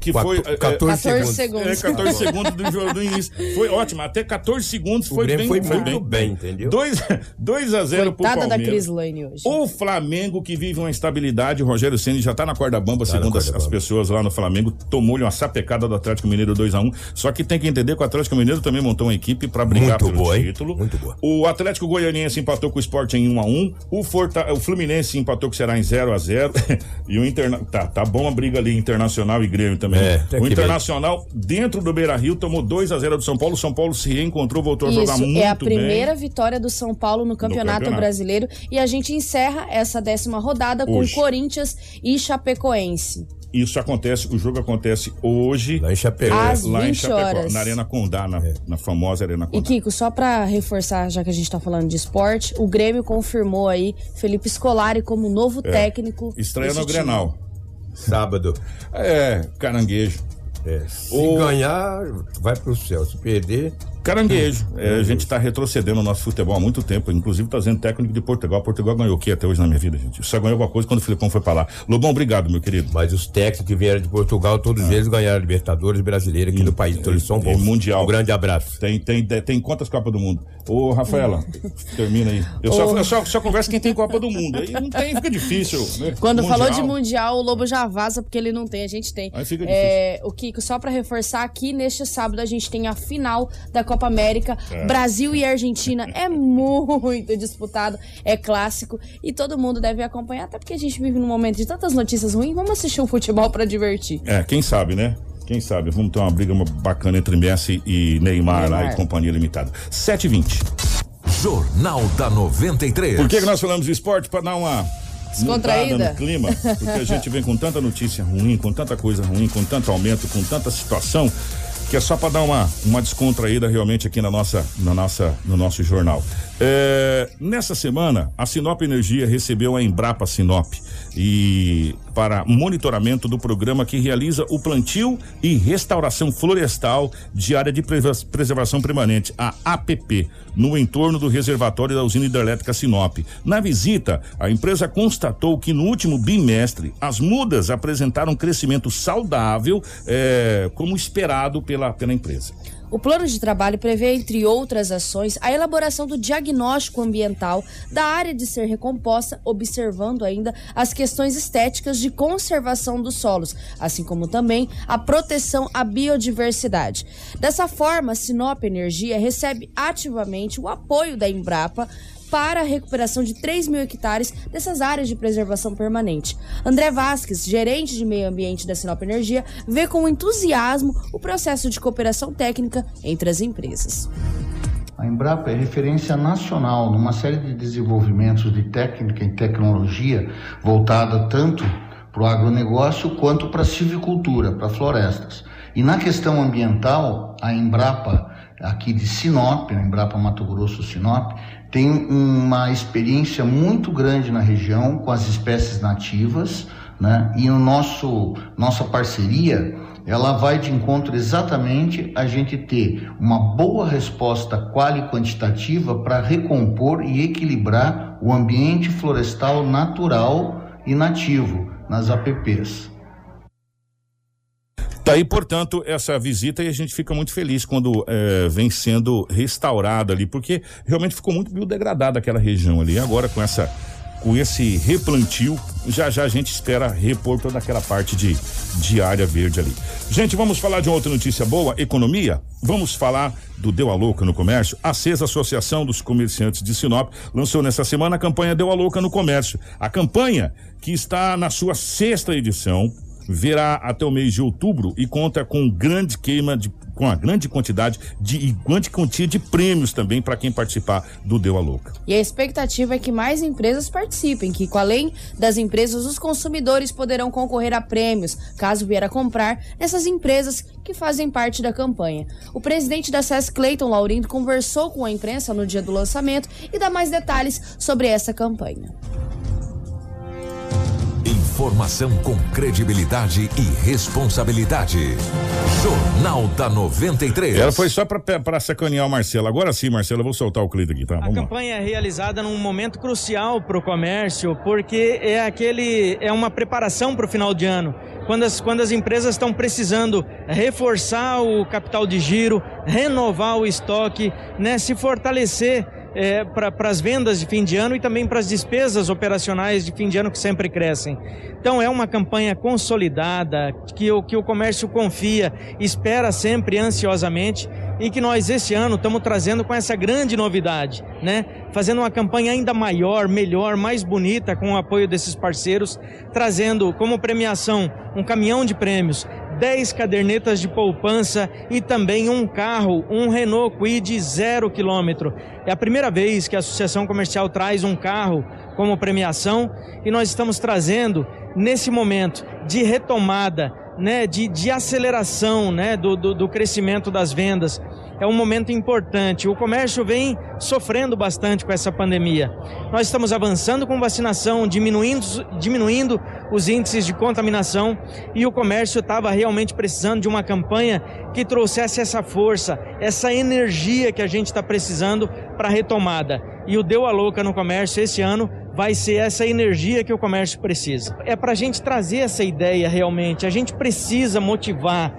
Que Quatro- foi. é, 14 14 segundos. segundos. É, 14 segundos do jogo do início. Foi ótimo. Até 14 segundos O foi Grêmio bem. foi muito bem, entendeu? 2, 2 a 0 pro Coitada da Palmeiras. Cris Lane hoje. O Flamengo, que vive uma estabilidade, o Rogério Ceni já tá na corda bamba, Tá segundo as, corda as bamba. pessoas lá no Flamengo. Tomou-lhe uma sapecada do Atlético Mineiro 2x1. Só que tem que entender que o Atlético Mineiro também montou uma equipe pra brigar Muito pelo boa, hein? título. Muito boa. O Atlético Goianiense empatou com o Sport em 1x1. O, Forta, o Fluminense empatou com o Ceará em 0x0. e o Interna... tá, tá bom a briga ali, Internacional e Grêmio também. É, até o Internacional, dentro do Beira Rio, tomou 2x0 do São Paulo. O São Paulo se reencontrou, voltou a jogar Isso, muito é a bem. primeira vitória do São Paulo no campeonato, campeonato. Brasileiro. E a gente encerra essa décima rodada Hoje. com Corinthians e Chapecoense. Isso acontece, o jogo acontece hoje. Lá em Chapecó. Às lá em 20 Chapecó, horas. na Arena Condá, na, na famosa Arena E Condá. Kiko, só pra reforçar, já que a gente tá falando de esporte, o Grêmio confirmou aí Felipe Scolari como novo técnico. É. Estreia desse no time. Grenal. Sábado. É, caranguejo. É, se O- ganhar, vai pro céu. Se perder, Caranguejo. É, a gente tá retrocedendo no nosso futebol há muito tempo, inclusive trazendo técnico de Portugal. Portugal ganhou o que até hoje na minha vida, gente? Só ganhou alguma coisa quando o Filipão foi pra lá. Lobão, obrigado, meu querido. mas os técnicos que vieram de Portugal, todos eles ganharam Libertadores brasileira aqui no país. Então eles são e bons. Mundial. Um grande abraço. Tem, tem, tem quantas Copas do Mundo? Ô, Rafaela, termina aí. Eu só, eu só, só converso quem tem Copa do Mundo. Aí não tem, fica difícil. né? Quando Mundial. falou de mundial, o Lobo já vaza porque ele não tem, a gente tem. Aí fica É, o Kiko, só pra reforçar aqui, neste sábado a gente tem a final da Copa América. Brasil e Argentina é muito disputado, é clássico e todo mundo deve acompanhar, até porque a gente vive num momento de tantas notícias ruins. Vamos assistir um futebol pra divertir. É, quem sabe, né? Quem sabe? Vamos ter uma briga bacana entre Messi e Neymar, lá Neymar. e companhia limitada. 7h20. Jornal da 93. Por que, que nós falamos de esporte? Para dar uma Descontraída. no clima. Porque a gente vem com tanta notícia ruim, com tanta coisa ruim, com tanto aumento, com tanta situação, que é só para dar uma, uma descontraída realmente aqui na nossa, na nossa, no nosso jornal. É, nessa semana, a Sinop Energia recebeu a Embrapa Sinop e para monitoramento do programa que realiza o plantio e restauração florestal de área de preservação permanente, a APP, no entorno do reservatório da usina hidrelétrica Sinop. Na visita, a empresa constatou que no último bimestre as mudas apresentaram um crescimento saudável, eh, como esperado pela, pela empresa. O plano de trabalho prevê, entre outras ações, a elaboração do diagnóstico ambiental da área de ser recomposta, observando ainda as questões estéticas de conservação dos solos, assim como também a proteção à biodiversidade. Dessa forma, Sinop Energia recebe ativamente o apoio da Embrapa para a recuperação de 3 mil hectares dessas áreas de preservação permanente. André Vasques, gerente de meio ambiente da Sinop Energia, vê com entusiasmo o processo de cooperação técnica entre as empresas. A Embrapa é referência nacional numa série de desenvolvimentos de técnica e tecnologia voltada tanto para o agronegócio quanto para a silvicultura, para florestas. E na questão ambiental, a Embrapa aqui de Sinop, a Embrapa Mato Grosso Sinop, tem uma experiência muito grande na região com as espécies nativas, né? E o nosso nossa parceria ela vai de encontro exatamente a gente ter uma boa resposta quali quantitativa para recompor e equilibrar o ambiente florestal natural e nativo nas APPs. Tá aí, portanto, essa visita e a gente fica muito feliz quando eh, vem sendo restaurada ali, porque realmente ficou muito biodegradada aquela região ali. Agora com essa com esse replantio, já já a gente espera repor toda aquela parte de, de área verde ali. Gente, vamos falar de uma outra notícia boa, economia. Vamos falar do Deu a Louca no Comércio. A CES Associação dos Comerciantes de Sinop lançou nessa semana a campanha Deu a Louca no Comércio. A campanha, que está na sua sexta edição, verá até o mês de outubro e conta com grande queima de com a grande quantidade de e grande quantia de prêmios também para quem participar do Deu a Louca. E a expectativa é que mais empresas participem, que além das empresas, os consumidores poderão concorrer a prêmios, caso vier a comprar, nessas empresas que fazem parte da campanha. O presidente da SES, Clayton Laurindo, conversou com a imprensa no dia do lançamento e dá mais detalhes sobre essa campanha. Informação com credibilidade e responsabilidade. Jornal da 93. Ela foi só para sacanear o Marcelo. Agora sim, Marcelo, eu vou soltar o clipe aqui, tá? Vamos a campanha lá. é realizada num momento crucial para o comércio, porque é aquele é uma preparação para o final de ano. Quando as, quando as empresas estão precisando reforçar o capital de giro, renovar o estoque, né, se fortalecer é, para as vendas de fim de ano e também para as despesas operacionais de fim de ano que sempre crescem. Então é uma campanha consolidada, que o, que o comércio confia, espera sempre ansiosamente e que nós esse ano estamos trazendo com essa grande novidade, né? Fazendo uma campanha ainda maior, melhor, mais bonita com o apoio desses parceiros, trazendo como premiação um caminhão de prêmios, 10 cadernetas de poupança e também um carro, um Renault Kwid zero quilômetro. É a primeira vez que a Associação Comercial traz um carro como premiação e nós estamos trazendo nesse momento de retomada, né, de, de aceleração né, do, do, do crescimento das vendas é um momento importante. O comércio vem sofrendo bastante com essa pandemia. Nós estamos avançando com vacinação, diminuindo, diminuindo os índices de contaminação e o comércio estava realmente precisando de uma campanha que trouxesse essa força, essa energia que a gente está precisando para a retomada. E o Deu a Louca no comércio esse ano vai ser essa energia que o comércio precisa. É para a gente trazer essa ideia realmente. A gente precisa motivar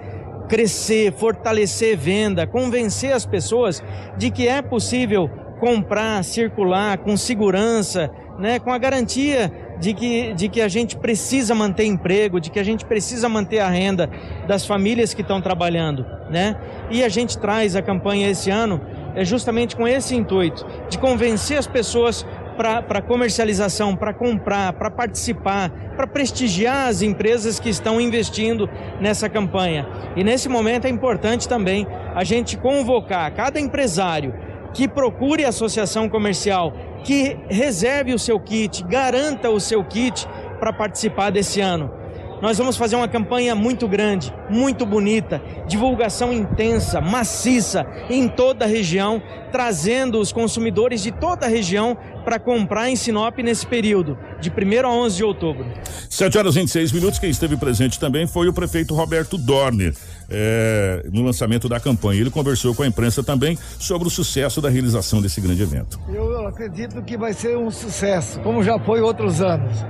crescer, fortalecer venda, convencer as pessoas de que é possível comprar, circular com segurança, né, com a garantia de que, de que a gente precisa manter emprego, de que a gente precisa manter a renda das famílias que estão trabalhando, né? E a gente traz a campanha esse ano é justamente com esse intuito de convencer as pessoas para comercialização, para comprar, para participar, para prestigiar as empresas que estão investindo nessa campanha. E nesse momento é importante também a gente convocar cada empresário que procure a associação comercial, que reserve o seu kit, garanta o seu kit para participar desse ano. Nós vamos fazer uma campanha muito grande, muito bonita, divulgação intensa, maciça em toda a região, trazendo os consumidores de toda a região para comprar em Sinop nesse período, de 1 a 11 de outubro. 7 horas e 26 minutos. Quem esteve presente também foi o prefeito Roberto Dorner. É, no lançamento da campanha. Ele conversou com a imprensa também sobre o sucesso da realização desse grande evento. Eu acredito que vai ser um sucesso, como já foi outros anos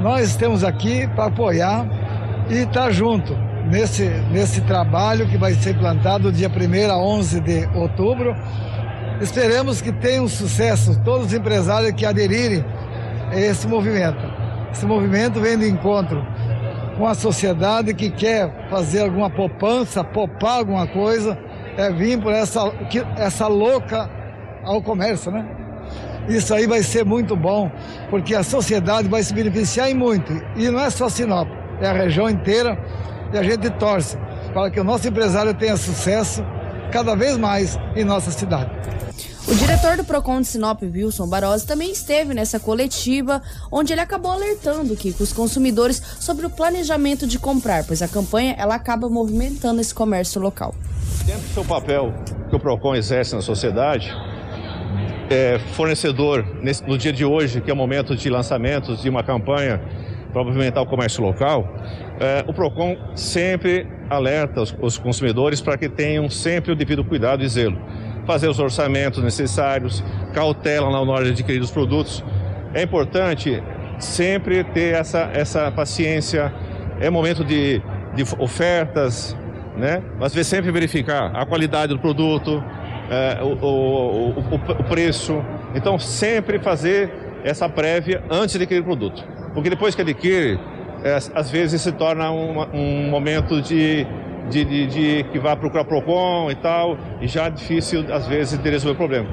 nós estamos aqui para apoiar e estar tá junto nesse, nesse trabalho que vai ser plantado dia 1 a 11 de outubro. Esperamos que tenha um sucesso todos os empresários que aderirem a esse movimento. Esse movimento vem de encontro com a sociedade que quer fazer alguma poupança, poupar alguma coisa, é vir por essa, essa louca ao comércio, né? Isso aí vai ser muito bom, porque a sociedade vai se beneficiar em muito. E não é só Sinop, é a região inteira. E a gente torce para que o nosso empresário tenha sucesso cada vez mais em nossa cidade. O diretor do Procon de Sinop, Wilson Barós, também esteve nessa coletiva, onde ele acabou alertando que os consumidores sobre o planejamento de comprar, pois a campanha ela acaba movimentando esse comércio local. Dentro do seu papel que o Procon exerce na sociedade, é, fornecedor nesse, no dia de hoje, que é o momento de lançamentos de uma campanha para movimentar o comércio local, é, o PROCON sempre alerta os, os consumidores para que tenham sempre o devido cuidado e zelo. Fazer os orçamentos necessários, cautela na hora de adquirir os produtos. É importante sempre ter essa, essa paciência. É momento de, de ofertas, né? Mas sempre verificar a qualidade do produto, é, o, o, o, o, preço. Então, sempre fazer essa prévia antes de adquirir o produto. Porque depois que adquire, é, às vezes se torna um momento de, de, de, de, que vai procurar PROCON e tal, e já é difícil, às vezes, de resolver o problema.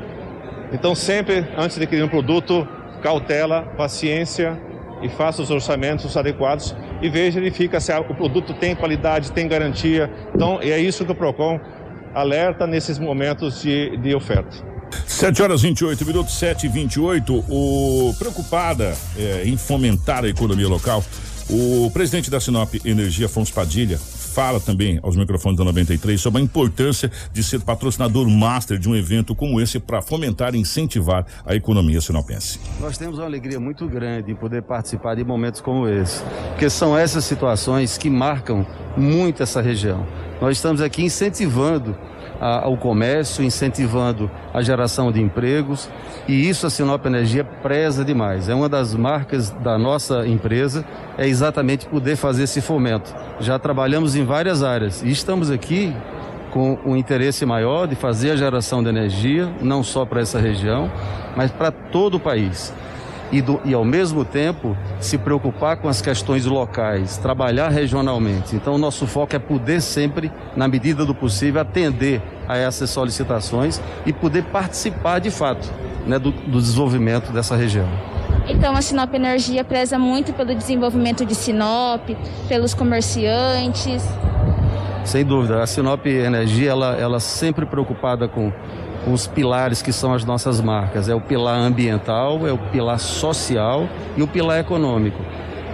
Então, sempre, antes de adquirir um produto, cautela, paciência e faça os orçamentos adequados e veja, verifica se o produto tem qualidade, tem garantia. Então, é isso que o PROCON alerta nesses momentos de, de oferta. 7 horas 28 minutos, 7 e 28 o Preocupada é, em fomentar a economia local, o presidente da Sinop Energia, Afonso Padilha, fala também aos microfones da 93 sobre a importância de ser patrocinador master de um evento como esse para fomentar e incentivar a economia sinopense. Nós temos uma alegria muito grande em poder participar de momentos como esse, porque são essas situações que marcam muito essa região. Nós estamos aqui incentivando a, ao comércio, incentivando a geração de empregos e isso a Sinop Energia preza demais. É uma das marcas da nossa empresa, é exatamente poder fazer esse fomento. Já trabalhamos em várias áreas e estamos aqui com um interesse maior de fazer a geração de energia, não só para essa região, mas para todo o país e, do, e, ao mesmo tempo, se preocupar com as questões locais, trabalhar regionalmente. Então, o nosso foco é poder sempre, na medida do possível, atender a essas solicitações e poder participar de fato né, do, do desenvolvimento dessa região. Então a Sinop Energia preza muito pelo desenvolvimento de Sinop, pelos comerciantes. Sem dúvida, a Sinop Energia ela, ela sempre preocupada com os pilares que são as nossas marcas. É o pilar ambiental, é o pilar social e o pilar econômico.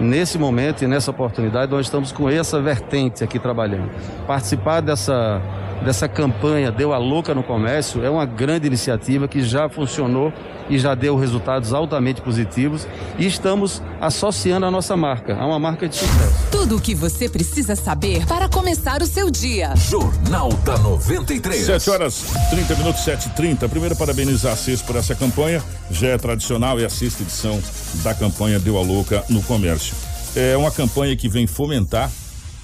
Nesse momento e nessa oportunidade, nós estamos com essa vertente aqui trabalhando. Participar dessa dessa campanha Deu a Louca no Comércio é uma grande iniciativa que já funcionou e já deu resultados altamente positivos e estamos associando a nossa marca a uma marca de sucesso. Tudo o que você precisa saber para começar o seu dia. Jornal da 93. 7 horas 30 minutos, 7 h 30 Primeiro, parabenizar a CES por essa campanha. Já é tradicional e a sexta edição da campanha Deu a Louca no Comércio. É uma campanha que vem fomentar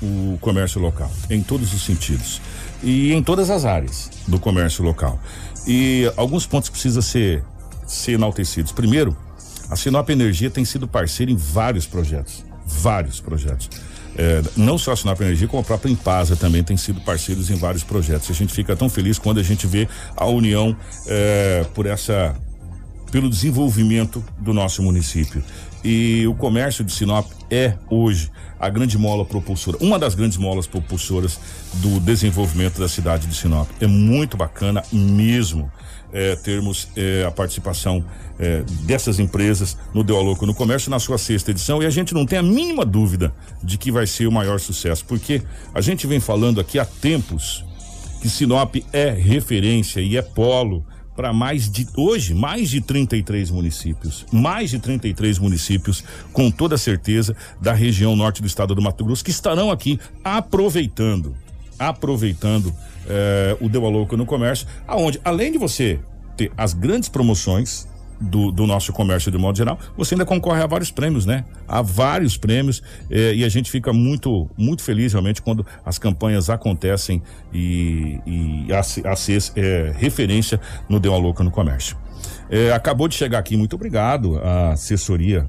o comércio local, em todos os sentidos e em todas as áreas do comércio local. E alguns pontos precisam ser, ser enaltecidos. Primeiro, a Sinop Energia tem sido parceira em vários projetos. Vários projetos. É, não só a Sinop Energia, como a própria Impasa também tem sido parceiros em vários projetos. A gente fica tão feliz quando a gente vê a união é, por essa pelo desenvolvimento do nosso município. E o comércio de Sinop é hoje a grande mola propulsora, uma das grandes molas propulsoras do desenvolvimento da cidade de Sinop. É muito bacana mesmo é, termos é, a participação é, dessas empresas no Deu Louco no Comércio na sua sexta edição e a gente não tem a mínima dúvida de que vai ser o maior sucesso, porque a gente vem falando aqui há tempos que Sinop é referência e é polo para mais de hoje mais de 33 municípios, mais de 33 municípios com toda certeza da região norte do estado do Mato Grosso que estarão aqui aproveitando, aproveitando eh, o Deu a Louco no comércio, aonde além de você ter as grandes promoções do, do, nosso comércio de modo geral, você ainda concorre a vários prêmios, né? Há vários prêmios eh, e a gente fica muito, muito feliz realmente quando as campanhas acontecem e, e a, a CES é referência no Deu a Louca no Comércio. Eh, acabou de chegar aqui, muito obrigado à assessoria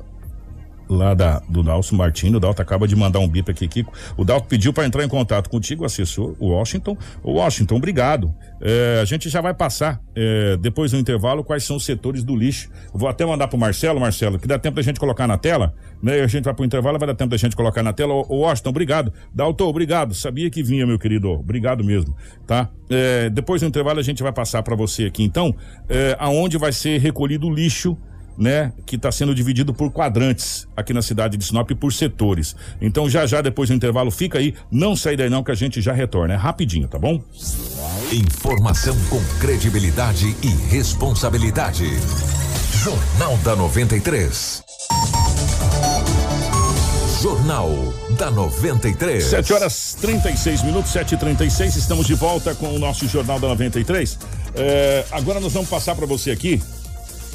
lá da, do Dalcio Martins. O Dalto acaba de mandar um bip aqui, Kiko. O Dalto pediu para entrar em contato contigo, assessor, o Washington. Washington, obrigado. É, a gente já vai passar, é, depois do intervalo, quais são os setores do lixo. Vou até mandar pro Marcelo, Marcelo, que dá tempo da gente colocar na tela, né? A gente vai pro intervalo, vai dar tempo da gente colocar na tela. O, Washington, obrigado. Dalton, obrigado. Sabia que vinha, meu querido. Obrigado mesmo, tá? É, depois do intervalo, a gente vai passar para você aqui, então, é, aonde vai ser recolhido o lixo né, que está sendo dividido por quadrantes aqui na cidade de Sinop por setores. Então já já depois do intervalo fica aí, não sai daí não que a gente já retorna, é rapidinho, tá bom? Informação com credibilidade e responsabilidade. Jornal da 93. Jornal da 93. 7 horas 36 minutos, 7 e 36 Estamos de volta com o nosso Jornal da 93. É, agora nós vamos passar para você aqui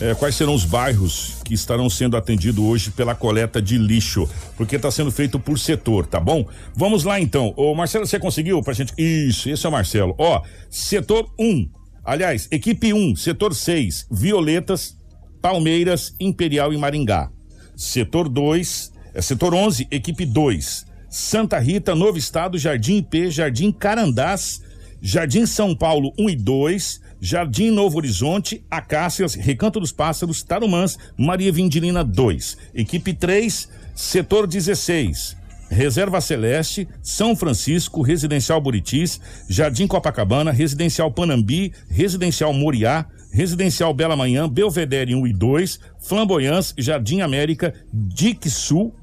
é, quais serão os bairros que estarão sendo atendidos hoje pela coleta de lixo, porque está sendo feito por setor, tá bom? Vamos lá então. Ô Marcelo, você conseguiu pra gente? Isso, esse é o Marcelo. Ó, setor 1. Um, aliás, equipe 1, um, setor 6, Violetas, Palmeiras, Imperial e Maringá. Setor 2, é setor 11, equipe 2, Santa Rita, Novo Estado, Jardim IP, Jardim Carandás, Jardim São Paulo 1 um e 2, Jardim Novo Horizonte, Acácias, Recanto dos Pássaros, Tarumãs, Maria Vindilina 2. Equipe 3, Setor 16. Reserva Celeste, São Francisco, Residencial Buritis, Jardim Copacabana, Residencial Panambi, Residencial Moriá, Residencial Bela Manhã, Belvedere 1 e 2, Flamboyãs, Jardim América, Dique Sul,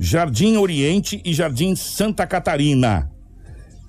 Jardim Oriente e Jardim Santa Catarina.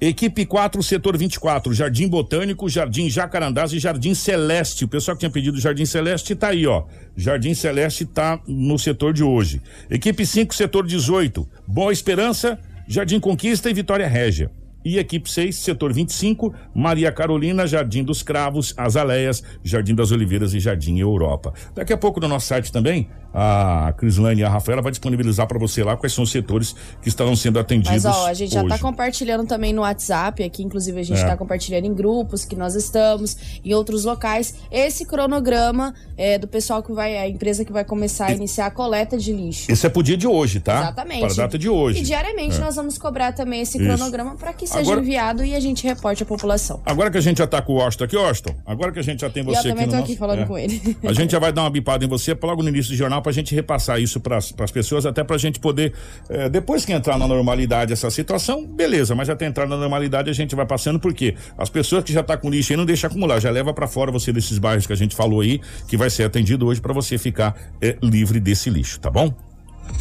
Equipe 4, setor 24, Jardim Botânico, Jardim Jacarandás e Jardim Celeste. O pessoal que tinha pedido Jardim Celeste tá aí, ó. Jardim Celeste tá no setor de hoje. Equipe 5, setor 18, Boa Esperança, Jardim Conquista e Vitória Régia. E equipe 6, setor 25, Maria Carolina, Jardim dos Cravos, Azaleias, Jardim das Oliveiras e Jardim Europa. Daqui a pouco no nosso site também, a Crislane e a Rafaela vai disponibilizar para você lá quais são os setores que estarão sendo atendidos. Mas ó, a gente já hoje. tá compartilhando também no WhatsApp, aqui inclusive a gente É. tá compartilhando em grupos que nós estamos, em outros locais, esse cronograma é, do pessoal que vai, a empresa que vai começar a iniciar a coleta de lixo. Esse é pro dia de hoje, tá? Exatamente. Para a data de hoje. E diariamente É. nós vamos cobrar também esse Isso. cronograma para que seja Agora- enviado e a gente reporte à população. Agora que a gente já tá com o Washington aqui, Washington, agora que a gente já tem você eu também aqui tô aqui nosso- falando é. com ele. A gente já vai dar uma bipada em você logo no início do jornal pra gente repassar isso pras as pessoas, até pra gente poder, eh, depois que entrar na normalidade essa situação, beleza, mas até entrar na normalidade a gente vai passando, porque as pessoas que já tá com lixo aí não deixa acumular, já leva pra fora você desses bairros que a gente falou aí, que vai ser atendido hoje pra você ficar eh, livre desse lixo, tá bom?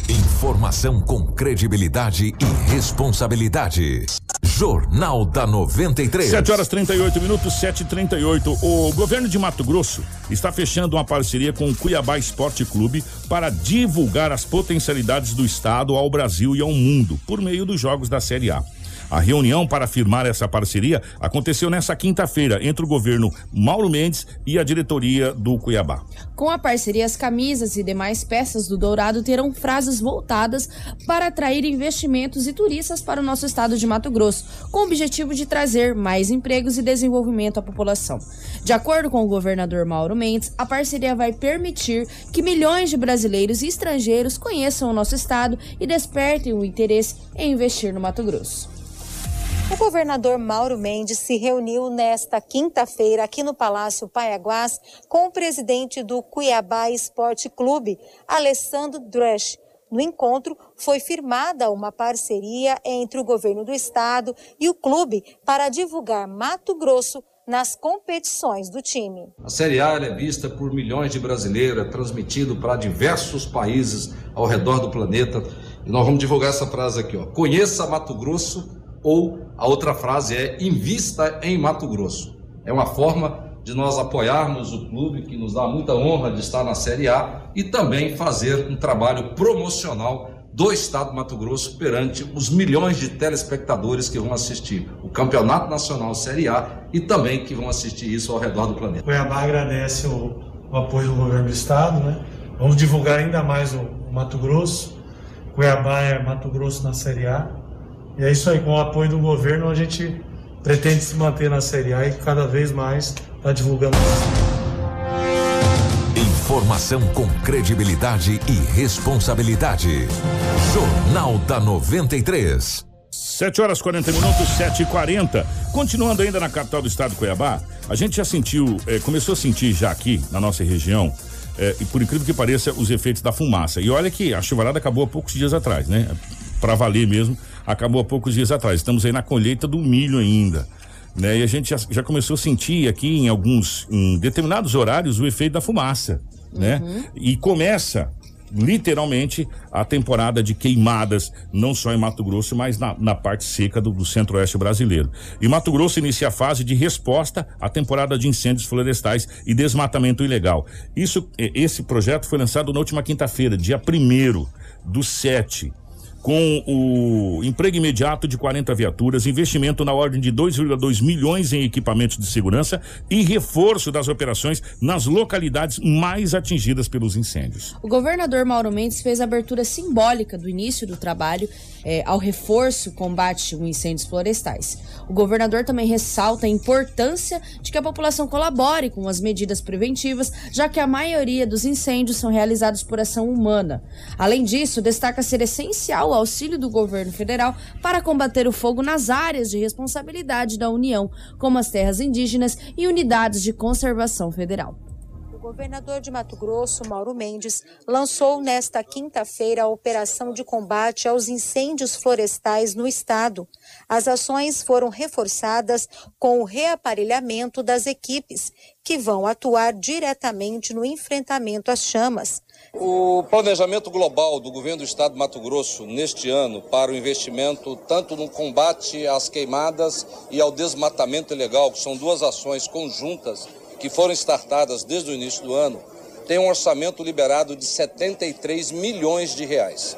Informação com credibilidade e responsabilidade. Jornal da 93. 7 horas 38 minutos, 7 e 38 O governo de Mato Grosso está fechando uma parceria com o Cuiabá Esporte Clube para divulgar as potencialidades do estado ao Brasil e ao mundo por meio dos jogos da Série A. A reunião para firmar essa parceria aconteceu nessa quinta-feira entre o governo Mauro Mendes e a diretoria do Cuiabá. Com a parceria, as camisas e demais peças do Dourado terão frases voltadas para atrair investimentos e turistas para o nosso estado de Mato Grosso, com o objetivo de trazer mais empregos e desenvolvimento à população. De acordo com o governador Mauro Mendes, a parceria vai permitir que milhões de brasileiros e estrangeiros conheçam o nosso estado e despertem o interesse em investir no Mato Grosso. O governador Mauro Mendes se reuniu nesta quinta-feira aqui no Palácio Paiaguás com o presidente do Cuiabá Esporte Clube, Alessandro Drusch. No encontro, foi firmada uma parceria entre o governo do estado e o clube para divulgar Mato Grosso nas competições do time. A Série A é vista por milhões de brasileiros, é transmitido para diversos países ao redor do planeta. E nós vamos divulgar essa frase aqui, ó. Conheça Mato Grosso ou a outra frase é invista em Mato Grosso. É uma forma de nós apoiarmos o clube que nos dá muita honra de estar na Série A e também fazer um trabalho promocional do estado do Mato Grosso perante os milhões de telespectadores que vão assistir o Campeonato Nacional Série A e também que vão assistir isso ao redor do planeta. Cuiabá agradece o, o apoio do governo do estado, né? Vamos divulgar ainda mais o, o Mato Grosso. Cuiabá é Mato Grosso na Série A. E é isso aí, com o apoio do governo a gente pretende se manter na Série A e cada vez mais está divulgando Informação com credibilidade e responsabilidade. Jornal da 93. 7 horas 40 minutos, 7 e 40 Continuando ainda na capital do estado de Cuiabá, a gente já sentiu, eh, começou a sentir já aqui na nossa região, eh, e por incrível que pareça, os efeitos da fumaça. E olha que a chuvarada acabou há poucos dias atrás, né? Pra valer mesmo, acabou há poucos dias atrás. Estamos aí na colheita do milho ainda. Né? E a gente já, já começou a sentir aqui em alguns, em determinados horários, o efeito da fumaça, né? E começa literalmente a temporada de queimadas, não só em Mato Grosso, mas na, na parte seca do, do centro-oeste brasileiro. E Mato Grosso inicia a fase de resposta à temporada de incêndios florestais e desmatamento ilegal. Isso, esse projeto foi lançado na última quinta-feira, dia 1 do 7 com o emprego imediato de 40 viaturas, investimento na ordem de 2,2 milhões em equipamentos de segurança e reforço das operações nas localidades mais atingidas pelos incêndios. O governador Mauro Mendes fez a abertura simbólica do início do trabalho eh, ao reforço combate a incêndios florestais. O governador também ressalta a importância de que a população colabore com as medidas preventivas, já que a maioria dos incêndios são realizados por ação humana. Além disso, destaca ser essencial o auxílio do governo federal para combater o fogo nas áreas de responsabilidade da União, como as terras indígenas e unidades de conservação federal. O governador de Mato Grosso, Mauro Mendes, lançou nesta quinta-feira a operação de combate aos incêndios florestais no estado. As ações foram reforçadas com o reaparelhamento das equipes, que vão atuar diretamente no enfrentamento às chamas. O planejamento global do governo do estado de Mato Grosso neste ano para o investimento tanto no combate às queimadas e ao desmatamento ilegal, que são duas ações conjuntas que foram startadas desde o início do ano, tem um orçamento liberado de 73 milhões de reais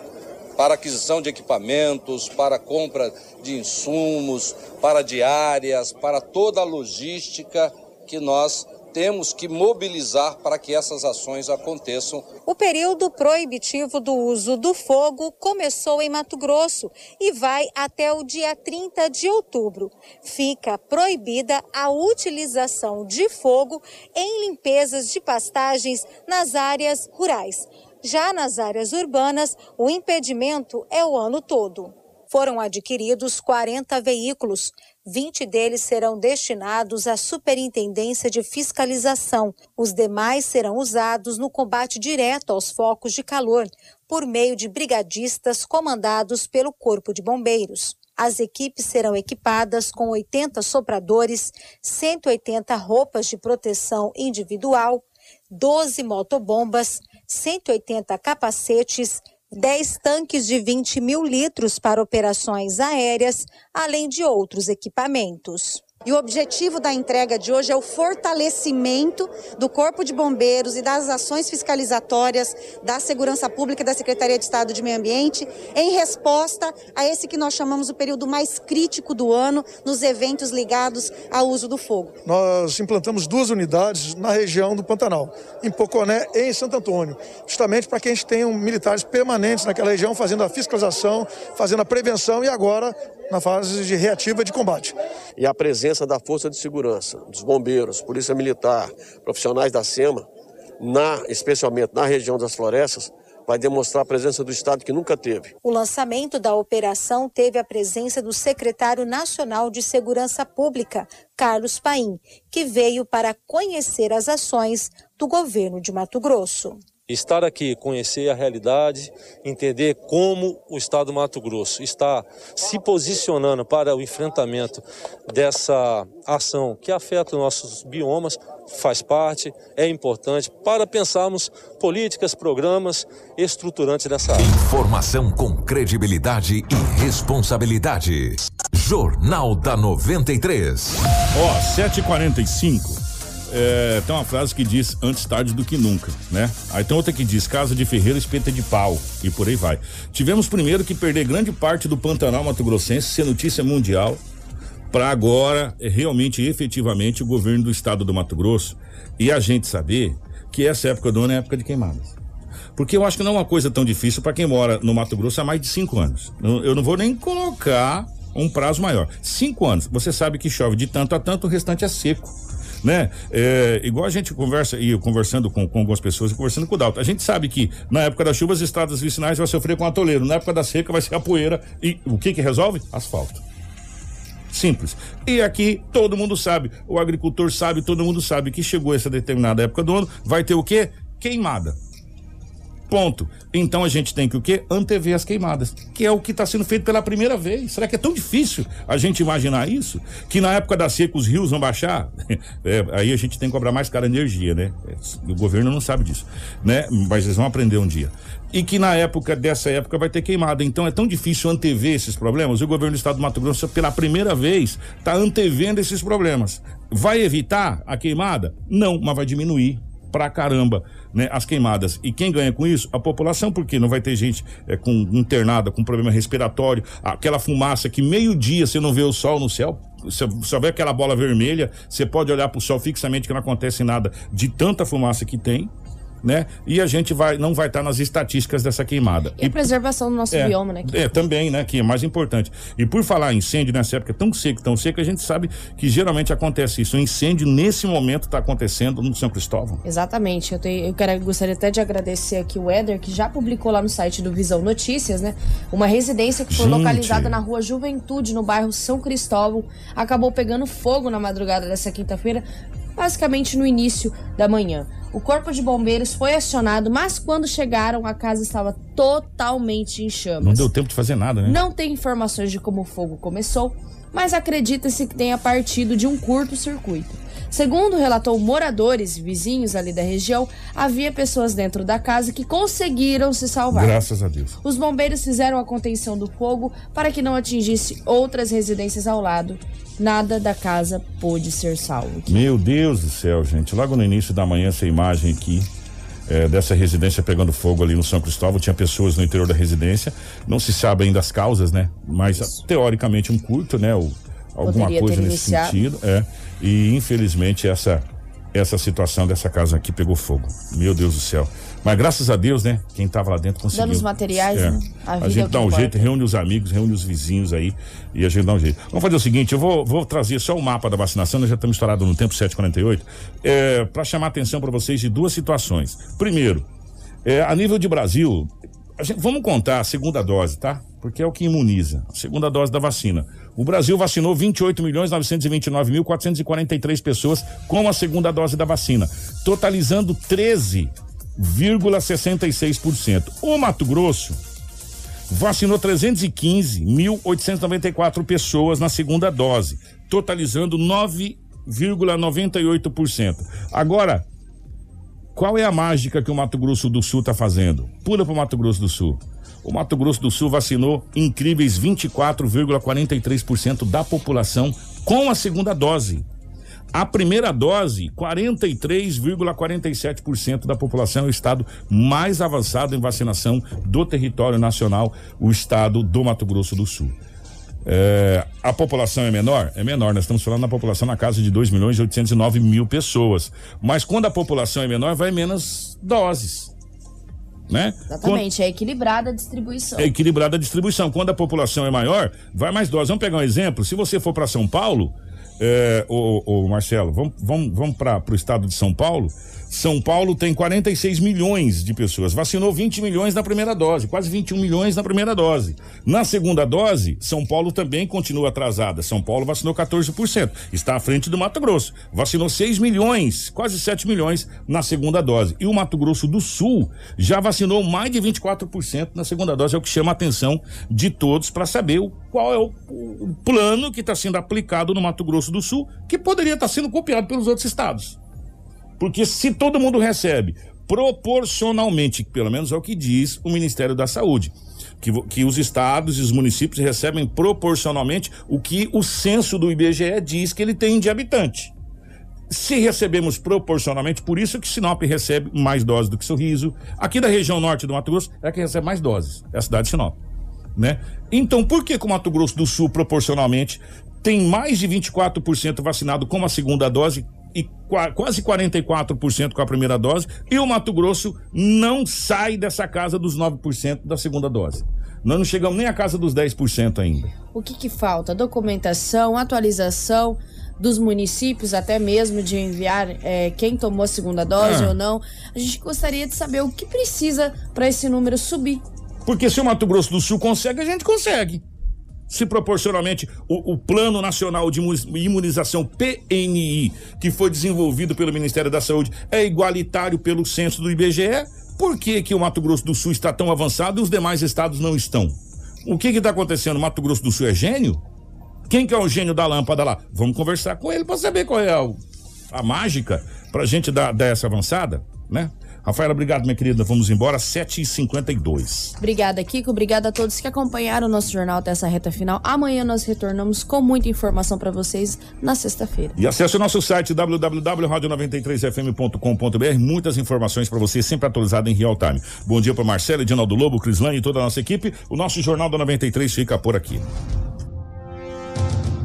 para aquisição de equipamentos, para compra de insumos, para diárias, para toda a logística que nós temos que mobilizar para que essas ações aconteçam. O período proibitivo do uso do fogo começou em Mato Grosso e vai até o dia 30 de outubro. Fica proibida a utilização de fogo em limpezas de pastagens nas áreas rurais. Já nas áreas urbanas, o impedimento é o ano todo. Foram adquiridos 40 veículos. 20 deles serão destinados à Superintendência de Fiscalização. Os demais serão usados no combate direto aos focos de calor, por meio de brigadistas comandados pelo Corpo de Bombeiros. As equipes serão equipadas com 80 sopradores, 180 roupas de proteção individual, 12 motobombas, 180 capacetes, 10 tanques de 20 mil litros para operações aéreas, além de outros equipamentos. E o objetivo da entrega de hoje é o fortalecimento do Corpo de Bombeiros e das ações fiscalizatórias da Segurança Pública e da Secretaria de Estado de Meio Ambiente em resposta a esse que nós chamamos o período mais crítico do ano nos eventos ligados ao uso do fogo. Nós implantamos duas unidades na região do Pantanal, em Poconé e em Santo Antônio, justamente para que a gente tenha militares permanentes naquela região fazendo a fiscalização, fazendo a prevenção e agora na fase de reativa de combate. E a presença da Força de Segurança, dos bombeiros, Polícia Militar, profissionais da SEMA, na, especialmente na região das florestas, vai demonstrar a presença do Estado que nunca teve. O lançamento da operação teve a presença do secretário nacional de Segurança Pública, Carlos Paim, que veio para conhecer as ações do governo de Mato Grosso estar aqui, conhecer a realidade, entender como o Estado do Mato Grosso está se posicionando para o enfrentamento dessa ação que afeta os nossos biomas, faz parte, é importante para pensarmos políticas, programas estruturantes nessa área. Informação com credibilidade e responsabilidade. Jornal da 93. Ó, oh, 7h45. É, tem uma frase que diz antes tarde do que nunca, né? Aí tem outra que diz casa de ferreiro espeta de pau e por aí vai. Tivemos primeiro que perder grande parte do Pantanal Mato Grossense, ser notícia mundial, para agora realmente efetivamente o governo do estado do Mato Grosso e a gente saber que essa época do ano é época de queimadas. Porque eu acho que não é uma coisa tão difícil para quem mora no Mato Grosso há mais de cinco anos. Eu não vou nem colocar um prazo maior. Cinco anos. Você sabe que chove de tanto a tanto, o restante é seco né? É, igual a gente conversa, e conversando com, com algumas pessoas e conversando com o Dalton, a gente sabe que na época das chuvas as estradas vicinais vai sofrer com atoleiro, na época da seca vai ser a poeira e o que que resolve? Asfalto. Simples. E aqui todo mundo sabe, o agricultor sabe, todo mundo sabe que chegou essa determinada época do ano, vai ter o quê? Queimada. Ponto. Então a gente tem que o quê? Antever as queimadas, que é o que está sendo feito pela primeira vez. Será que é tão difícil a gente imaginar isso? Que na época da seca os rios vão baixar? É, aí a gente tem que cobrar mais cara energia, né? O governo não sabe disso, né? Mas eles vão aprender um dia. E que na época dessa época vai ter queimada. Então é tão difícil antever esses problemas. O governo do estado do Mato Grosso, pela primeira vez, está antevendo esses problemas. Vai evitar a queimada? Não, mas vai diminuir pra caramba né, as queimadas. E quem ganha com isso? A população, porque não vai ter gente é, com internada, com problema respiratório, aquela fumaça que meio-dia você não vê o sol no céu. Você só vê aquela bola vermelha, você pode olhar para o sol fixamente que não acontece nada de tanta fumaça que tem né? E a gente vai, não vai estar tá nas estatísticas dessa queimada. E, e a preservação do nosso é, bioma, né? É, também, né? Que é mais importante. E por falar em incêndio nessa época tão seco, tão seco, a gente sabe que geralmente acontece isso. O incêndio nesse momento está acontecendo no São Cristóvão. Exatamente. Eu, tenho, eu quero, gostaria até de agradecer aqui o Éder, que já publicou lá no site do Visão Notícias, né? Uma residência que foi gente. localizada na rua Juventude, no bairro São Cristóvão, acabou pegando fogo na madrugada dessa quinta-feira, basicamente no início da manhã. O corpo de bombeiros foi acionado, mas quando chegaram, a casa estava totalmente em chamas. Não deu tempo de fazer nada, né? Não tem informações de como o fogo começou, mas acredita-se que tenha partido de um curto-circuito. Segundo relatou moradores e vizinhos ali da região, havia pessoas dentro da casa que conseguiram se salvar. Graças a Deus. Os bombeiros fizeram a contenção do fogo para que não atingisse outras residências ao lado. Nada da casa pôde ser salvo. Meu Deus do céu, gente. Logo no início da manhã, essa imagem aqui. É, dessa residência pegando fogo ali no São Cristóvão, tinha pessoas no interior da residência. Não se sabe ainda as causas, né? Mas Isso. teoricamente um curto, né? O, alguma Poderia coisa nesse iniciado. sentido. É. E infelizmente essa essa situação dessa casa aqui pegou fogo. Meu Deus do céu. Mas graças a Deus, né? Quem tava lá dentro conseguiu. Dando os materiais, É. né? A A, é gente que dá um importa. jeito, reúne os amigos, reúne os vizinhos aí e a gente dá um jeito. Vamos fazer o seguinte, eu vou, vou trazer só o mapa da vacinação, nós já estamos estourados no tempo 748, é, para chamar a atenção para vocês de duas situações. Primeiro, é, a nível de Brasil, a gente- vamos contar a segunda dose, tá? Porque é o que imuniza. A segunda dose da vacina. O Brasil vacinou 28 milhões 929 mil 443 pessoas com a segunda dose da vacina, totalizando 13,66%. O Mato Grosso vacinou 315.894 pessoas na segunda dose, totalizando 9,98%. Agora, qual é a mágica que o Mato Grosso do Sul está fazendo? Pula para o Mato Grosso do Sul. O Mato Grosso do Sul vacinou incríveis 24,43% da população com a segunda dose. A primeira dose, 43,47% da população é o estado mais avançado em vacinação do território nacional, o estado do Mato Grosso do Sul. É, a população é menor? É menor. Nós estamos falando da população na casa de 2 milhões e 809 mil pessoas. Mas quando a população é menor, vai menos doses. Né? Exatamente, é equilibrada a distribuição. é equilibrada a distribuição. Quando a população é maior, vai mais doses. Vamos pegar um exemplo. Se você for para São Paulo, é, ô, ô, Marcelo, vamos, vamos, vamos para o estado de São Paulo. São Paulo tem 46 milhões de pessoas. Vacinou 20 milhões na primeira dose, quase 21 milhões na primeira dose. Na segunda dose, São Paulo também continua atrasada. São Paulo vacinou 14%. Está à frente do Mato Grosso. Vacinou 6 milhões, quase 7 milhões na segunda dose. E o Mato Grosso do Sul já vacinou mais de 24% na segunda dose. É o que chama a atenção de todos para saber o, qual é o, o plano que está sendo aplicado no Mato Grosso do Sul, que poderia estar sendo copiado pelos outros estados. Porque se todo mundo recebe proporcionalmente, pelo menos é o que diz o Ministério da Saúde, que, que os estados e os municípios recebem proporcionalmente o que o censo do IBGE diz que ele tem de habitante. Se recebemos proporcionalmente, por isso que Sinop recebe mais doses do que Sorriso. Aqui da região norte do Mato Grosso é a que recebe mais doses, é a cidade de Sinop. Né? Então, por que, que o Mato Grosso do Sul, proporcionalmente, tem mais de 24% vacinado com a segunda dose e qua- quase 44% com a primeira dose, e o Mato Grosso não sai dessa casa dos 9% da segunda dose? Nós não chegamos nem à casa dos 10% ainda. O que, que falta? Documentação, atualização dos municípios, até mesmo de enviar é, quem tomou a segunda dose Ah. ou não. A gente gostaria de saber o que precisa para esse número subir. Porque se o Mato Grosso do Sul consegue, a gente consegue. Se proporcionalmente o, o Plano Nacional de Imu- Imunização PNI, que foi desenvolvido pelo Ministério da Saúde, é igualitário pelo censo do IBGE, por que, que o Mato Grosso do Sul está tão avançado e os demais estados não estão? O que está acontecendo? O Mato Grosso do Sul é gênio? Quem que é o gênio da lâmpada lá? Vamos conversar com ele para saber qual é a, a mágica pra gente dar, dar essa avançada, né? Rafaela, obrigado, minha querida. Vamos embora, 7h52. Obrigada, Kiko. Obrigada a todos que acompanharam o nosso jornal até essa reta final. Amanhã nós retornamos com muita informação para vocês na sexta-feira. E acesse o nosso site www.radio93fm.com.br. Muitas informações para você, sempre atualizado em real time. Bom dia para Marcelo, Edinaldo Lobo, Crislane e toda a nossa equipe. O nosso Jornal da 93 fica por aqui.